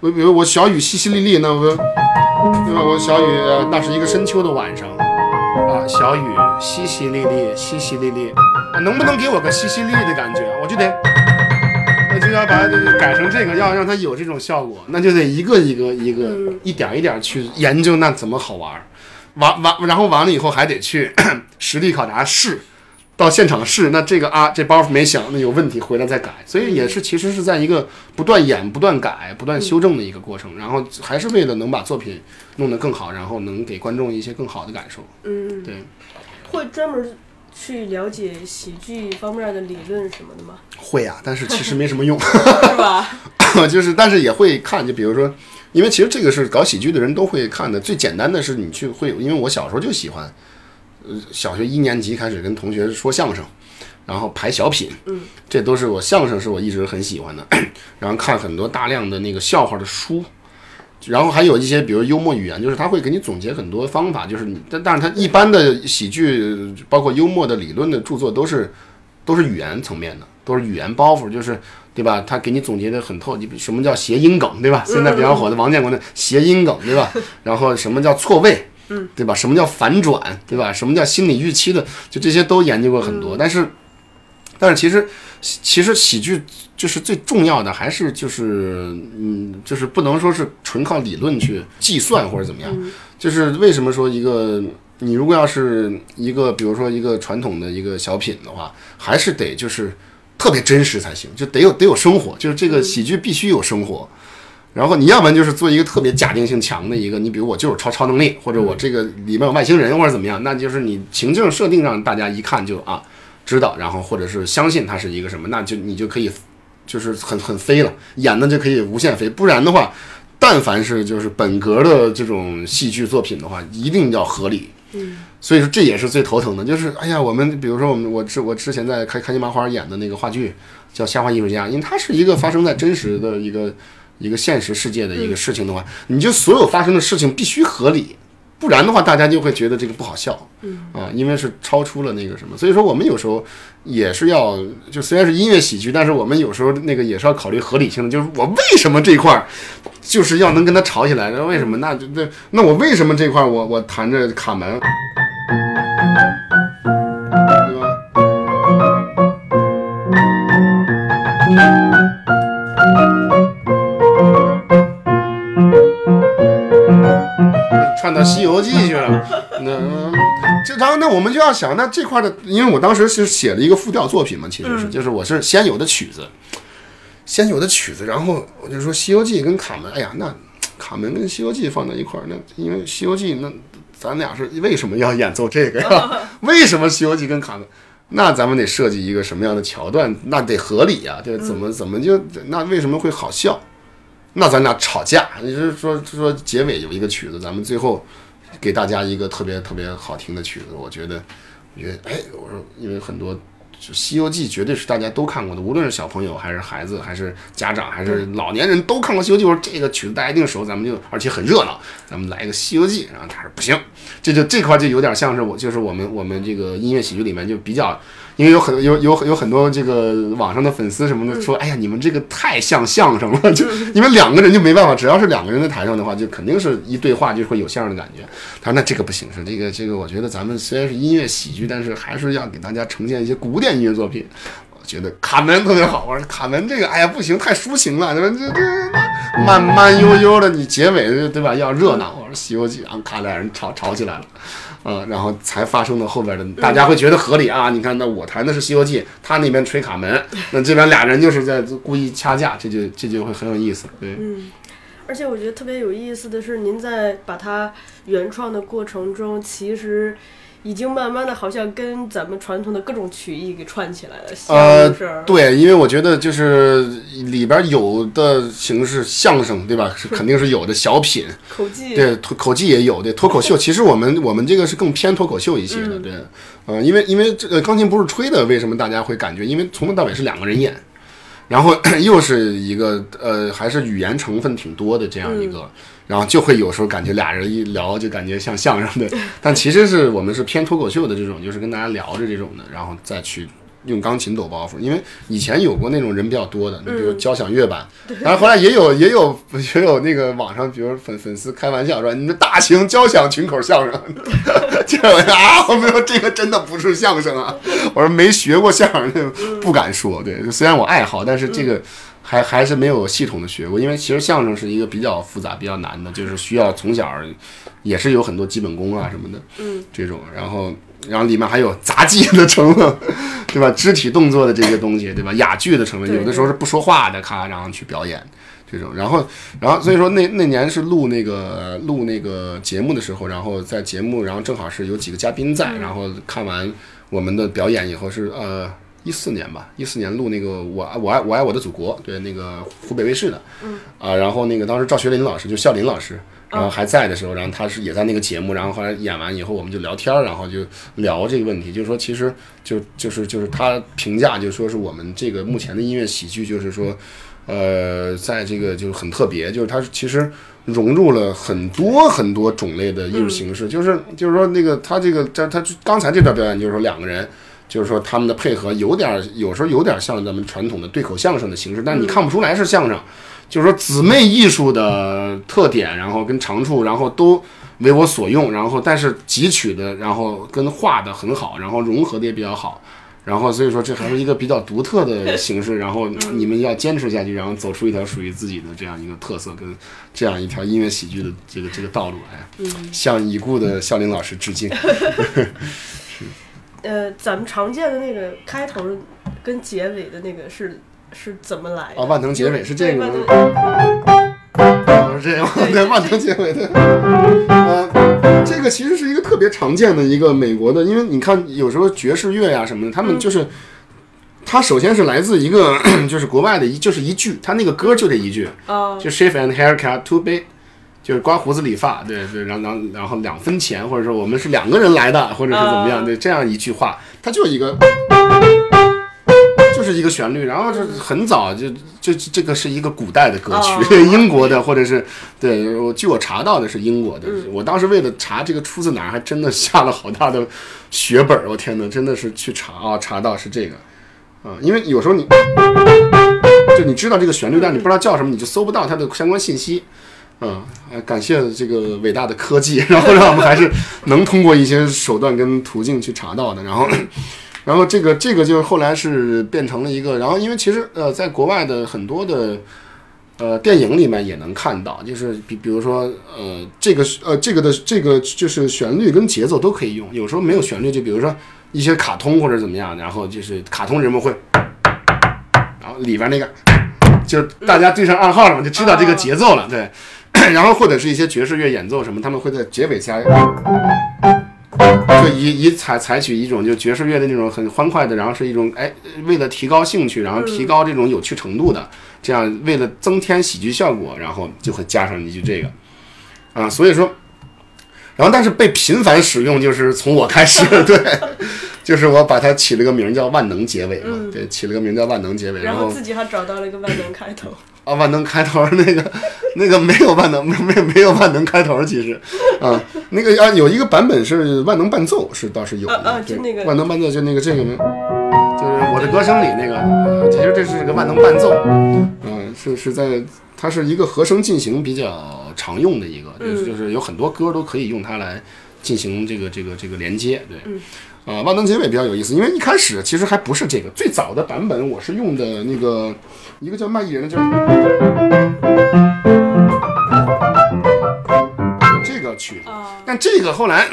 我比如我小雨淅淅沥沥，那我对吧？我小雨那是一个深秋的晚上啊，小雨淅淅沥沥，淅淅沥沥，能不能给我个淅淅沥沥的感觉？我就得。就要把它改成这个，要让它有这种效果，那就得一个一个一个一点一点去研究，那怎么好玩？完完，然后完了以后还得去实地考察试，到现场试，那这个啊这包袱没响，那有问题回来再改，所以也是其实是在一个不断演、不断改、不断修正的一个过程，然后还是为了能把作品弄得更好，然后能给观众一些更好的感受。嗯，对，会专门。去了解喜剧方面的理论什么的吗？会啊，但是其实没什么用，是吧？就是，但是也会看，就比如说，因为其实这个是搞喜剧的人都会看的。最简单的是你去会，因为我小时候就喜欢，呃，小学一年级开始跟同学说相声，然后排小品，嗯，这都是我相声是我一直很喜欢的，然后看很多大量的那个笑话的书。然后还有一些，比如幽默语言，就是他会给你总结很多方法，就是你，但但是他一般的喜剧，包括幽默的理论的著作，都是都是语言层面的，都是语言包袱，就是对吧？他给你总结的很透，你什么叫谐音梗，对吧？现在比较火的王建国的谐音梗，对吧？然后什么叫错位，嗯，对吧？什么叫反转，对吧？什么叫心理预期的，就这些都研究过很多。但是，但是其实其实喜剧就是最重要的，还是就是嗯，就是不能说是纯靠理论去计算或者怎么样。就是为什么说一个你如果要是一个比如说一个传统的一个小品的话，还是得就是特别真实才行，就得有得有生活，就是这个喜剧必须有生活。然后你要不然就是做一个特别假定性强的一个，你比如我就是超超能力，或者我这个里面有外星人或者怎么样，那就是你情境设定让大家一看就啊知道，然后或者是相信它是一个什么，那就你就可以就是很很飞了，演的就可以无限飞。不然的话，但凡是就是本格的这种戏剧作品的话，一定要合理。嗯，所以说这也是最头疼的，就是哎呀，我们比如说我们我之我之前在开开心麻花演的那个话剧叫《瞎话艺术家》，因为它是一个发生在真实的一个一个现实世界的一个事情的话，你就所有发生的事情必须合理，不然的话大家就会觉得这个不好笑。嗯啊，因为是超出了那个什么，所以说我们有时候也是要，就虽然是音乐喜剧，但是我们有时候那个也是要考虑合理性的，就是我为什么这块儿就是要能跟他吵起来，那为什么？那就那那我为什么这块儿我我弹着卡门，对吧？串到《西游记》去了，那这然后那我们就要想，那这块的，因为我当时是写了一个复调作品嘛，其实是就是我是先有的曲子，先有的曲子，然后我就说《西游记》跟卡门，哎呀，那卡门跟《西游记》放在一块儿，那因为《西游记》那咱俩是为什么要演奏这个呀？为什么《西游记》跟卡门？那咱们得设计一个什么样的桥段？那得合理呀、对，怎么怎么就那为什么会好笑？那咱俩吵架，你是说说结尾有一个曲子，咱们最后给大家一个特别特别好听的曲子，我觉得，我觉得，哎，我说，因为很多《西游记》绝对是大家都看过的，无论是小朋友还是孩子，还是家长，还是老年人都看过《西游记》。我说这个曲子大家一定熟，咱们就而且很热闹，咱们来一个《西游记》。然后他说不行，这就这块就有点像是我，就是我们我们这个音乐喜剧里面就比较。因为有很有有有很多这个网上的粉丝什么的说，哎呀，你们这个太像相声了，就你们两个人就没办法，只要是两个人在台上的话，就肯定是一对话就会有相声的感觉。他说那这个不行，是这个这个，我觉得咱们虽然是音乐喜剧，但是还是要给大家呈现一些古典音乐作品。我觉得卡门特别好，我说卡门这个，哎呀不行，太抒情了，这这这慢慢悠悠的，你结尾对吧要热闹。我说《西游记》，然后咔俩人吵吵起来了。啊，然后才发生的后边的，大家会觉得合理啊。你看，那我弹的是《西游记》，他那边吹卡门，那这边俩人就是在故意掐架，这就这就会很有意思。对，嗯，而且我觉得特别有意思的是，您在把它原创的过程中，其实已经慢慢的好像跟咱们传统的各种曲艺给串起来了，呃，对，因为我觉得就是里边有的形式相声，对吧？是 肯定是有的小品，口技，对，脱口技也有，对，脱口秀。其实我们我们这个是更偏脱口秀一些的，对，呃，因为因为这个钢琴不是吹的，为什么大家会感觉？因为从头到尾是两个人演，然后 又是一个呃，还是语言成分挺多的这样一个，然后就会有时候感觉俩人一聊就感觉像相声的，但其实是我们是偏脱口秀的这种，就是跟大家聊着这种的，然后再去。用钢琴抖包袱，因为以前有过那种人比较多的，你比如交响乐版，然后后来也有也有也有那个网上，比如粉粉丝开玩笑说你们大型交响群口相声，这我说啊，我们说这个真的不是相声啊，我说没学过相声，不敢说。对，虽然我爱好，但是这个还还是没有系统的学过，因为其实相声是一个比较复杂、比较难的，就是需要从小也是有很多基本功啊什么的，嗯，这种，然后然后里面还有杂技的成分，对吧？肢体动作的这些东西，对吧？哑剧的成分，有的时候是不说话的，咔，然后去表演。这种，然后，然后，所以说那那年是录那个录那个节目的时候，然后在节目，然后正好是有几个嘉宾在，然后看完我们的表演以后是呃一四年吧，一四年录那个我爱我爱我爱我的祖国，对那个湖北卫视的，嗯。啊，然后那个当时赵学林老师就笑林老师，然后还在的时候，然后他是也在那个节目，然后后来演完以后我们就聊天儿，然后就聊这个问题，就是说其实就就是就是他评价就说是我们这个目前的音乐喜剧，就是说。呃，在这个就是很特别，就是他其实融入了很多很多种类的艺术形式，就是就是说那个他这个这他刚才这段表演就是说两个人就是说他们的配合有点儿，有时候有点像咱们传统的对口相声的形式，但你看不出来是相声。就是说姊妹艺术的特点，然后跟长处，然后都为我所用，然后但是汲取的，然后跟画的很好，然后融合的也比较好，然后所以说这还是一个比较独特的形式，然后你们要坚持下去，然后走出一条属于自己的这样一个特色，跟这样一条音乐喜剧的这个这个道路，哎，向已故的笑林老师致敬。呃，咱们常见的那个开头跟结尾的那个是是怎么来的？哦，万能结尾是这个吗？是这样，对，万能结尾的。呃，这个其实是一个特别常见的一个美国的，因为你看有时候爵士乐呀什么的，他们就是，它首先是来自一个 就是国外的一就是一句，它那个歌就这一句，哦，就 shave and haircut too big，就是刮胡子理发，对对，然后然后然后两分钱，或者说我们是两个人来的，或者是怎么样，啊对，这样一句话，它就一个。就是一个旋律，然后这很早就就这个是一个古代的歌曲，哦 英国的或者是对我据我查到的是英国的，嗯我当时为了查这个出自哪儿，还真的下了好大的血本儿，我天呐，真的是去查啊，查到是这个，啊，因为有时候你就你知道这个旋律，但你不知道叫什么，你就搜不到它的相关信息。嗯，呃，感谢这个伟大的科技，然后让我们还是能通过一些手段跟途径去查到的。然后，然后这个这个就是后来是变成了一个，然后因为其实呃，在国外的很多的呃电影里面也能看到，就是比比如说呃这个呃这个的这个就是旋律跟节奏都可以用，有时候没有旋律，就比如说一些卡通或者怎么样，然后就是卡通人们会，然后里边那个就大家对上暗号了嘛，就知道这个节奏了，对。然后或者是一些爵士乐演奏什么，他们会在结尾加，就以以采采取一种就爵士乐的那种很欢快的，然后是一种哎为了提高兴趣，然后提高这种有趣程度的，这样为了增添喜剧效果，然后就会加上一句这个，啊，所以说，然后但是被频繁使用就是从我开始，对，就是我把它起了个名叫万能结尾嘛，对，起了个名叫万能结尾，后然后自己还找到了一个万能开头。啊，万能开头那个，那个没有万能，没没没有万能开头，其实，啊，那个啊有一个版本是万能伴奏，是倒是有的，啊啊对就那个。万能伴奏，就那个这个呢，就是我的歌声里那个，呃其实这是个万能伴奏，嗯、是是在它是一个和声进行比较常用的一个，就是就是有很多歌都可以用它来进行这个这个这个连接，对。啊、万能结尾比较有意思，因为一开始其实还不是这个，最早的版本我是用的那个一个叫卖艺人的，就是这个曲子，但这个后来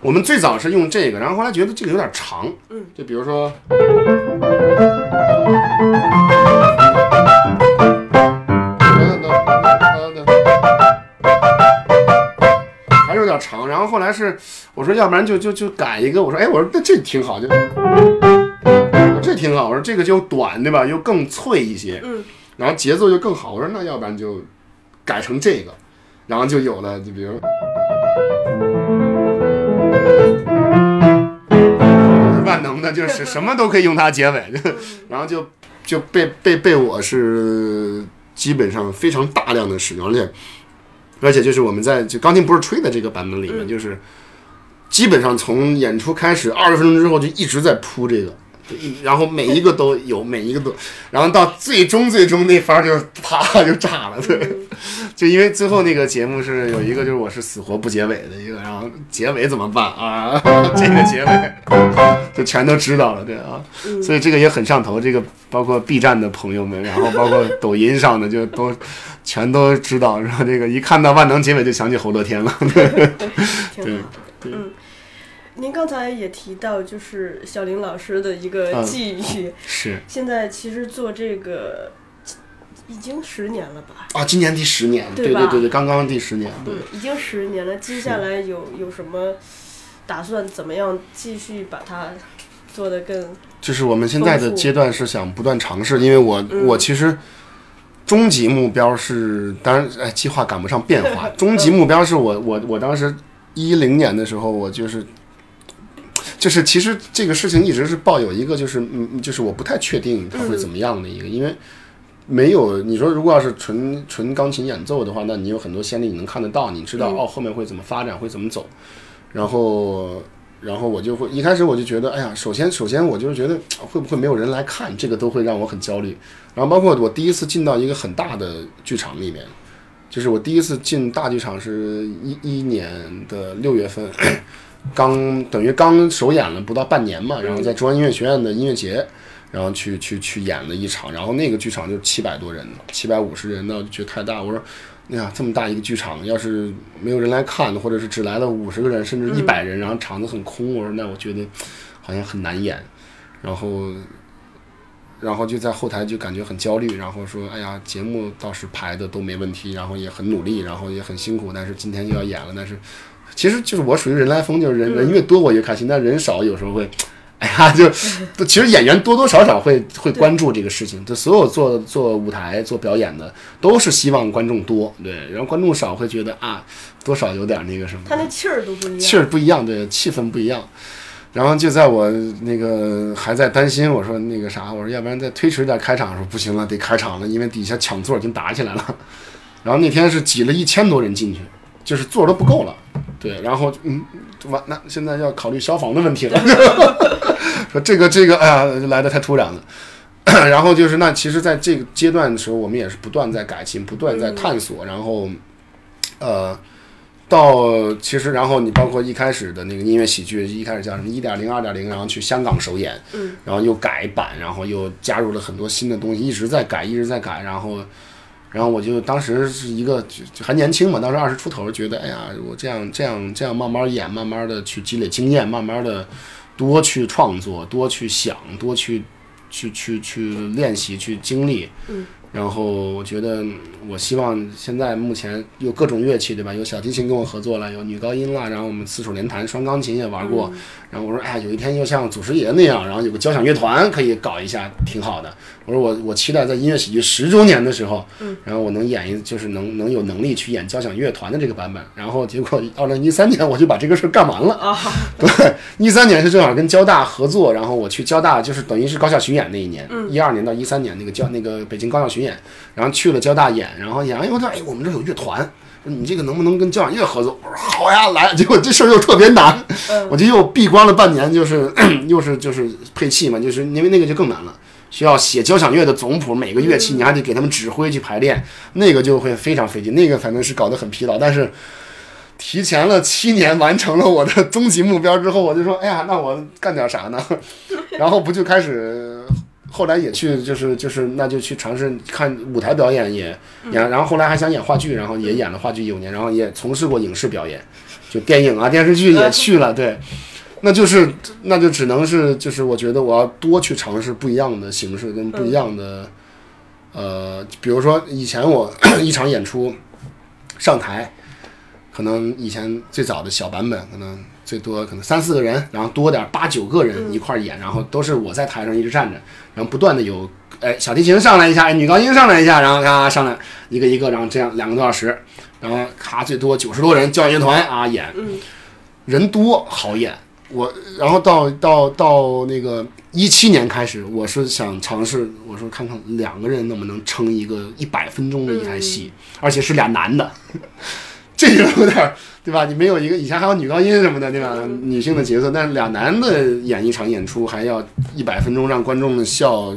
我们最早是用这个，然后后来觉得这个有点长，嗯，就比如说。还是有点长，然后后来是我说要不然就就就改一个，我说哎，我说那这挺好，就我这挺好，我说这个就短对吧，又更脆一些，嗯，然后节奏就更好，我说那要不然就改成这个，然后就有了，就比如。万能的，就是什么都可以用它结尾，然后就就被被被我是基本上非常大量的使用，而且而且就是我们在就钢琴不是吹的这个版本里面，就是基本上从演出开始二十分钟之后就一直在铺这个。然后每一个都有，每一个都，然后到最终最终那番就啪就炸了，对，就因为最后那个节目是有一个就是我是死活不结尾的一个，然后结尾怎么办啊？这个结尾就全都知道了，对啊，所以这个也很上头，这个包括 B 站的朋友们，然后包括抖音上的就都全都知道，然后这个一看到万能结尾就想起侯乐天了，对。挺好的。嗯，您刚才也提到，就是小林老师的一个嗯际遇，是现在其实做这个已经十年了吧？啊，今年第十年，对吧对对对对，刚刚第十年，对。嗯，已经十年了。接下来有有什么打算？怎么样继续把它做得更？就是我们现在的阶段是想不断尝试，因为我、嗯我其实终极目标是，当然哎，计划赶不上变化。终极目标是我我我当时一零年的时候，我就是就是其实这个事情一直是抱有一个就是嗯，就是我不太确定它会怎么样的一个，因为。没有，你说如果要是纯纯钢琴演奏的话，那你有很多先例你能看得到，你知道、哦后面会怎么发展，会怎么走。然后然后我就会一开始我就觉得，哎呀，首先首先我就是觉得会不会没有人来看，这个都会让我很焦虑。然后包括我第一次进到一个很大的剧场里面，就是我第一次进大剧场是一一年的六月份，刚等于刚首演了不到半年嘛，然后在中央音乐学院的音乐节，然后去去去演了一场，然后那个剧场就七百多人，七百五十人，那我就觉得太大，我说。哎呀，这么大一个剧场，要是没有人来看，或者是只来了五十个人，甚至一百人，然后场子很空，我说那我觉得好像很难演。然后，然后就在后台就感觉很焦虑，然后说，哎呀，节目倒是排的都没问题，然后也很努力，然后也很辛苦，但是今天就要演了，但是其实就是我属于人来疯，就是人人越多我越开心，但人少有时候会。哎呀，就 其实演员多多少少会会关注这个事情。就所有做做舞台做表演的，都是希望观众多，对。然后观众少会觉得啊，多少有点那个什么。他那气儿都不一样。气儿不一样，对，气氛不一样。然后就在我那个还在担心，我说那个啥，我说要不然再推迟点开场，说不行了，得开场了，因为底下抢座已经打起来了。然后那天是挤了一千多人进去，就是座都不够了，对。然后嗯，完，那现在要考虑消防的问题了。说这个这个，哎呀，来的太突然了。然后就是那，其实，在这个阶段的时候，我们也是不断在改进，不断在探索。然后，呃，到其实，然后你包括一开始的那个音乐喜剧，一开始叫什么一点零、二点零，然后去香港首演，嗯，然后又改版，然后又加入了很多新的东西，一直在改，一直在改。然后，然后我就当时是一个就还年轻嘛，当时二十出头，觉得哎呀，我这样这样这样慢慢演，慢慢的去积累经验，慢慢的。多去创作，多去想，多去去去去练习，去经历。嗯。然后我觉得，我希望现在目前有各种乐器，对吧？有小提琴跟我合作了，有女高音了，然后我们四手联弹，双钢琴也玩过。然后我说，哎，有一天又像祖师爷那样，然后有个交响乐团可以搞一下，挺好的。我说我我期待在音乐喜剧十周年的时候，然后我能演一，就是能能有能力去演交响乐团的这个版本。然后结果二零一三年我就把这个事儿干完了。啊。对，一三年是正好跟交大合作，然后我去交大，就是等于是高校巡演那一年，一二年到一三年那个交那个北京高校巡。演，然后去了交大演，然后演完以后他说：“哎，我们这有乐团，说你这个能不能跟交响乐合作？”我说：“好呀，来。”结果这事儿又特别难，我就又闭关了半年，就是 又是就是配器嘛，就是因为那个就更难了，需要写交响乐的总谱，每个乐器你还得给他们指挥去排练，那个就会非常费劲，那个反正是搞得很疲劳。但是提前了七年完成了我的终极目标之后，我就说：“哎呀，那我干点啥呢？” 然后不就开始。后来也去，就是就是，那就去尝试看舞台表演，也演，然后后来还想演话剧，然后也演了话剧一五年，然后也从事过影视表演，就电影啊电视剧也去了，对，那就是那就只能是就是我觉得我要多去尝试不一样的形式跟不一样的，呃，比如说以前我 一场演出上台，可能以前最早的小版本可能。最多可能三四个人，然后多点八九个人一块演，然后都是我在台上一直站着，然后不断的有，哎，小提琴上来一下，哎，女高音上来一下，然后咔上来一个一个，然后这样两个多小时，然后咔最多九十多人交响乐团啊演，人多好演。我然后到到到那个一七年开始，我是想尝试，我说看看两个人能不能撑一个一百分钟的一台戏，而且是俩男的，这就有点。对吧？你没有一个以前还有女高音什么的，对吧？女性的角色，但是俩男的演一场演出还要一百分钟，让观众们笑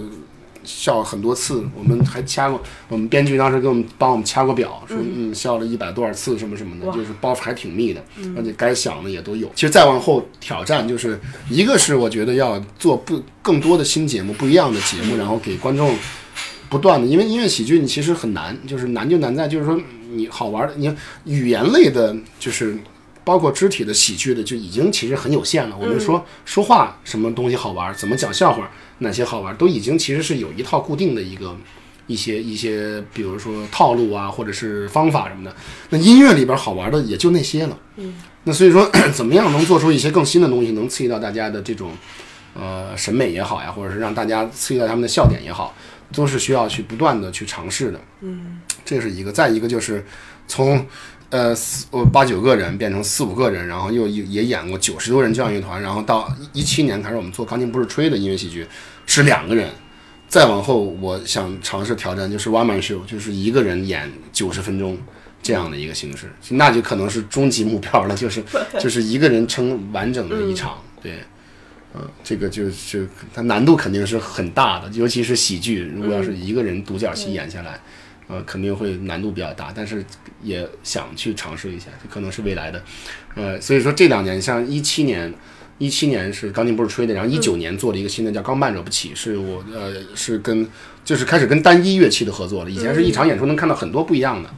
笑很多次。我们还掐过，我们编剧当时给我们帮我们掐过表，说嗯笑了一百多少次什么什么的，就是包袱还挺密的，而且该想的也都有。其实再往后挑战，就是一个是我觉得要做不更多的新节目，不一样的节目，然后给观众不断的，因为音乐喜剧你其实很难，就是难就难在就是说。你好玩的，你语言类的，就是包括肢体的喜剧的，就已经其实很有限了。我们说说话什么东西好玩，怎么讲笑话，哪些好玩，都已经其实是有一套固定的一个一些一些，比如说套路啊，或者是方法什么的。那音乐里边好玩的也就那些了。嗯。那所以说，怎么样能做出一些更新的东西，能刺激到大家的这种呃审美也好呀，或者是让大家刺激到他们的笑点也好，都是需要去不断的去尝试的。嗯。这是一个，再一个就是从呃四呃八九个人变成四五个人，然后又也演过九十多人交响乐团，然后到一七年开始我们做钢琴不是吹的音乐喜剧是两个人，再往后我想尝试挑战就是 one man show，就是一个人演九十分钟这样的一个形式，那就可能是终极目标了，就是就是一个人撑完整的一场，对，嗯，这个就就它难度肯定是很大的，尤其是喜剧，如果要是一个人独角戏演下来，呃，肯定会难度比较大，但是也想去尝试一下，这可能是未来的，呃，所以说这两年像一七年。一七年是钢琴不是吹的，然后一九年做了一个新的叫《钢伴惹不起》，是我呃是跟就是开始跟单一乐器的合作了。以前是一场演出能看到很多不一样的，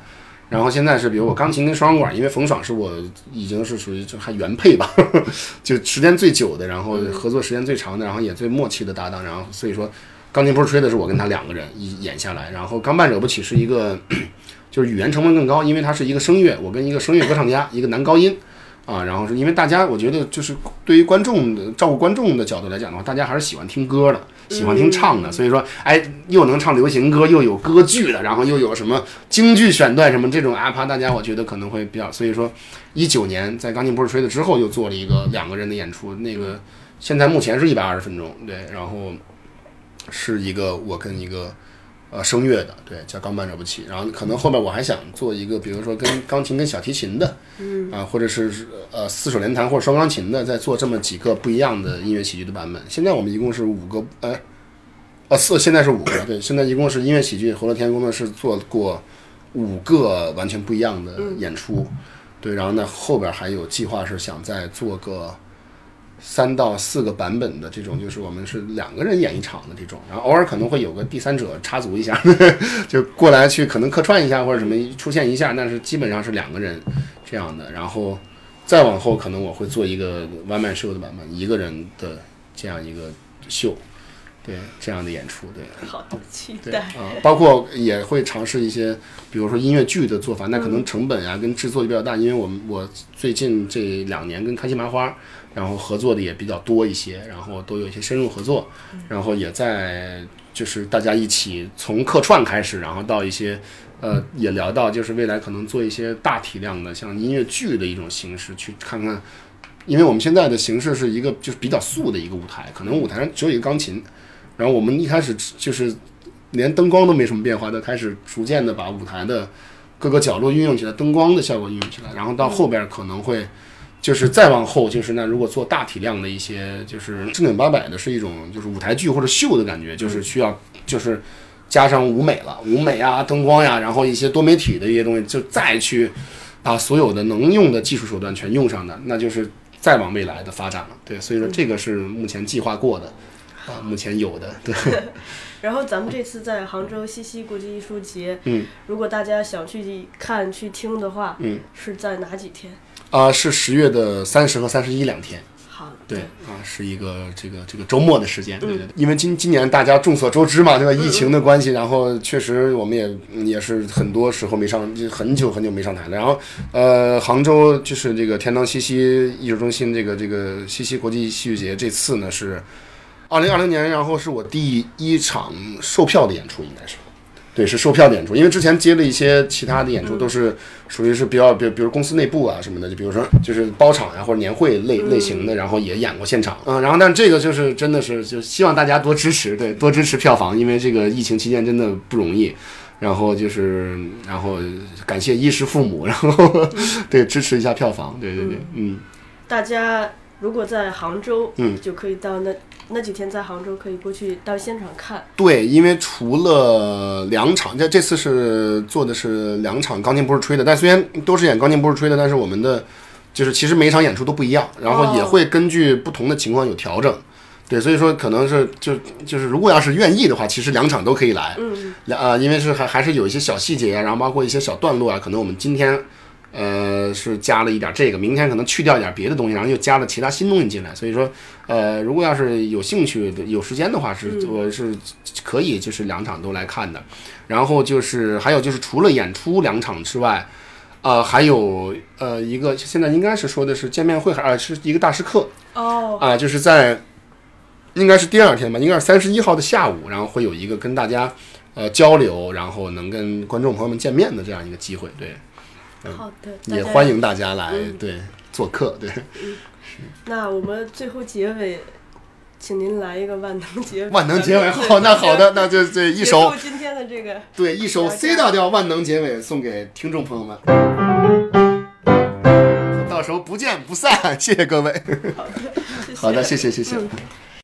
然后现在是比如我钢琴跟双簧管，因为冯爽是我已经是属于就还原配吧，就时间最久的，然后合作时间最长的，然后也最默契的搭档。然后所以说钢琴不是吹的是我跟他两个人演下来，然后钢伴惹不起是一个 就是语言成分更高，因为它是一个声乐，我跟一个声乐歌唱家，一个男高音。啊，然后是因为大家，我觉得就是对于观众的照顾观众的角度来讲的话，大家还是喜欢听歌的，喜欢听唱的。所以说，哎，又能唱流行歌，又有歌剧的，然后又有什么京剧选段什么这种啊，怕大家我觉得可能会比较。所以说，一九年在钢琴不是吹的之后，又做了一个两个人的演出，那个现在目前是一百二十分钟，对，然后是一个我跟一个。呃，声乐的，对，叫钢伴惹不起。然后可能后面我还想做一个，比如说跟钢琴跟小提琴的，嗯，啊，或者是呃四手联弹或者双钢琴的，再做这么几个不一样的音乐喜剧的版本。现在我们一共是五个，哎，呃四，现在是五个，对，现在一共是音乐喜剧。和乐天工作室做过五个完全不一样的演出，对，然后呢后边还有计划是想再做个。三到四个版本的这种，就是我们是两个人演一场的这种，然后偶尔可能会有个第三者插足一下，就过来去可能客串一下或者什么出现一下，但是基本上是两个人这样的。然后再往后，可能我会做一个 one man show 的版本，一个人的这样一个秀。对这样的演出，对，好期待啊！包括也会尝试一些，比如说音乐剧的做法，那可能成本啊跟制作就比较大，因为我们我最近这两年跟开心麻花，然后合作的也比较多一些，然后都有一些深入合作，然后也在就是大家一起从客串开始，然后到一些呃也聊到就是未来可能做一些大体量的像音乐剧的一种形式去看看，因为我们现在的形式是一个就是比较素的一个舞台，可能舞台上只有一个钢琴。然后我们一开始就是连灯光都没什么变化的，开始逐渐的把舞台的各个角落运用起来，灯光的效果运用起来。然后到后边可能会就是再往后，就是那如果做大体量的一些，就是正经八百的，是一种就是舞台剧或者秀的感觉，就是需要就是加上舞美了，舞美啊，灯光呀，然后一些多媒体的一些东西，就再去把所有的能用的技术手段全用上的，那就是再往未来的发展了。对，所以说这个是目前计划过的。啊，目前有的对。然后咱们这次在杭州西溪国际艺术节，嗯，如果大家想去看去听的话，嗯，是在哪几天？啊，是十月的三十和三十一两天。好，对啊，是一个这个这个周末的时间。对对对。因为今今年大家众所周知嘛，对吧？疫情的关系，然后确实我们也也是很多时候没上，就很久很久没上台了。然后呃，杭州就是这个天堂西溪艺术中心这个这个西溪国际戏剧节，这次呢是。二零二零年，然后是我第一场售票的演出，应该是，对，是售票的演出。因为之前接了一些其他的演出，都是属于是比较，比比如公司内部啊什么的，就比如说就是包场呀或者年会类类型的，然后也演过现场。嗯，然后但这个就是真的是就希望大家多支持，对，多支持票房，因为这个疫情期间真的不容易。然后就是然后感谢衣食父母，然后 对支持一下票房，对对对，嗯。大家如果在杭州，嗯，就可以到那。那几天在杭州可以过去到现场看。对，因为除了两场，这这次是做的是两场钢琴不是吹的，但虽然都是演钢琴不是吹的，但是我们的就是其实每场演出都不一样，然后也会根据不同的情况有调整。对，所以说可能是就就是如果要是愿意的话，其实两场都可以来。嗯。两啊，因为是还还是有一些小细节啊，然后包括一些小段落啊，可能我们今天。呃，是加了一点这个，明天可能去掉一点别的东西，然后又加了其他新东西进来。所以说，呃，如果要是有兴趣、有时间的话，是我是可以就是两场都来看的。然后就是还有就是除了演出两场之外，呃，还有呃一个现在应该是说的是见面会，还是一个大师课哦啊，就是在应该是第二天吧，应该是三十一号的下午，然后会有一个跟大家呃交流，然后能跟观众朋友们见面的这样一个机会，对。好的，也欢迎大家来对做客，对。那我们最后结尾请您来一个万能结尾。万能结尾，好，那好的，那就这一首今天的这个对一首 C 大调万能结尾送给听众朋友们，到时候不见不散，谢谢各位。好的，谢谢 好的，谢谢谢谢。嗯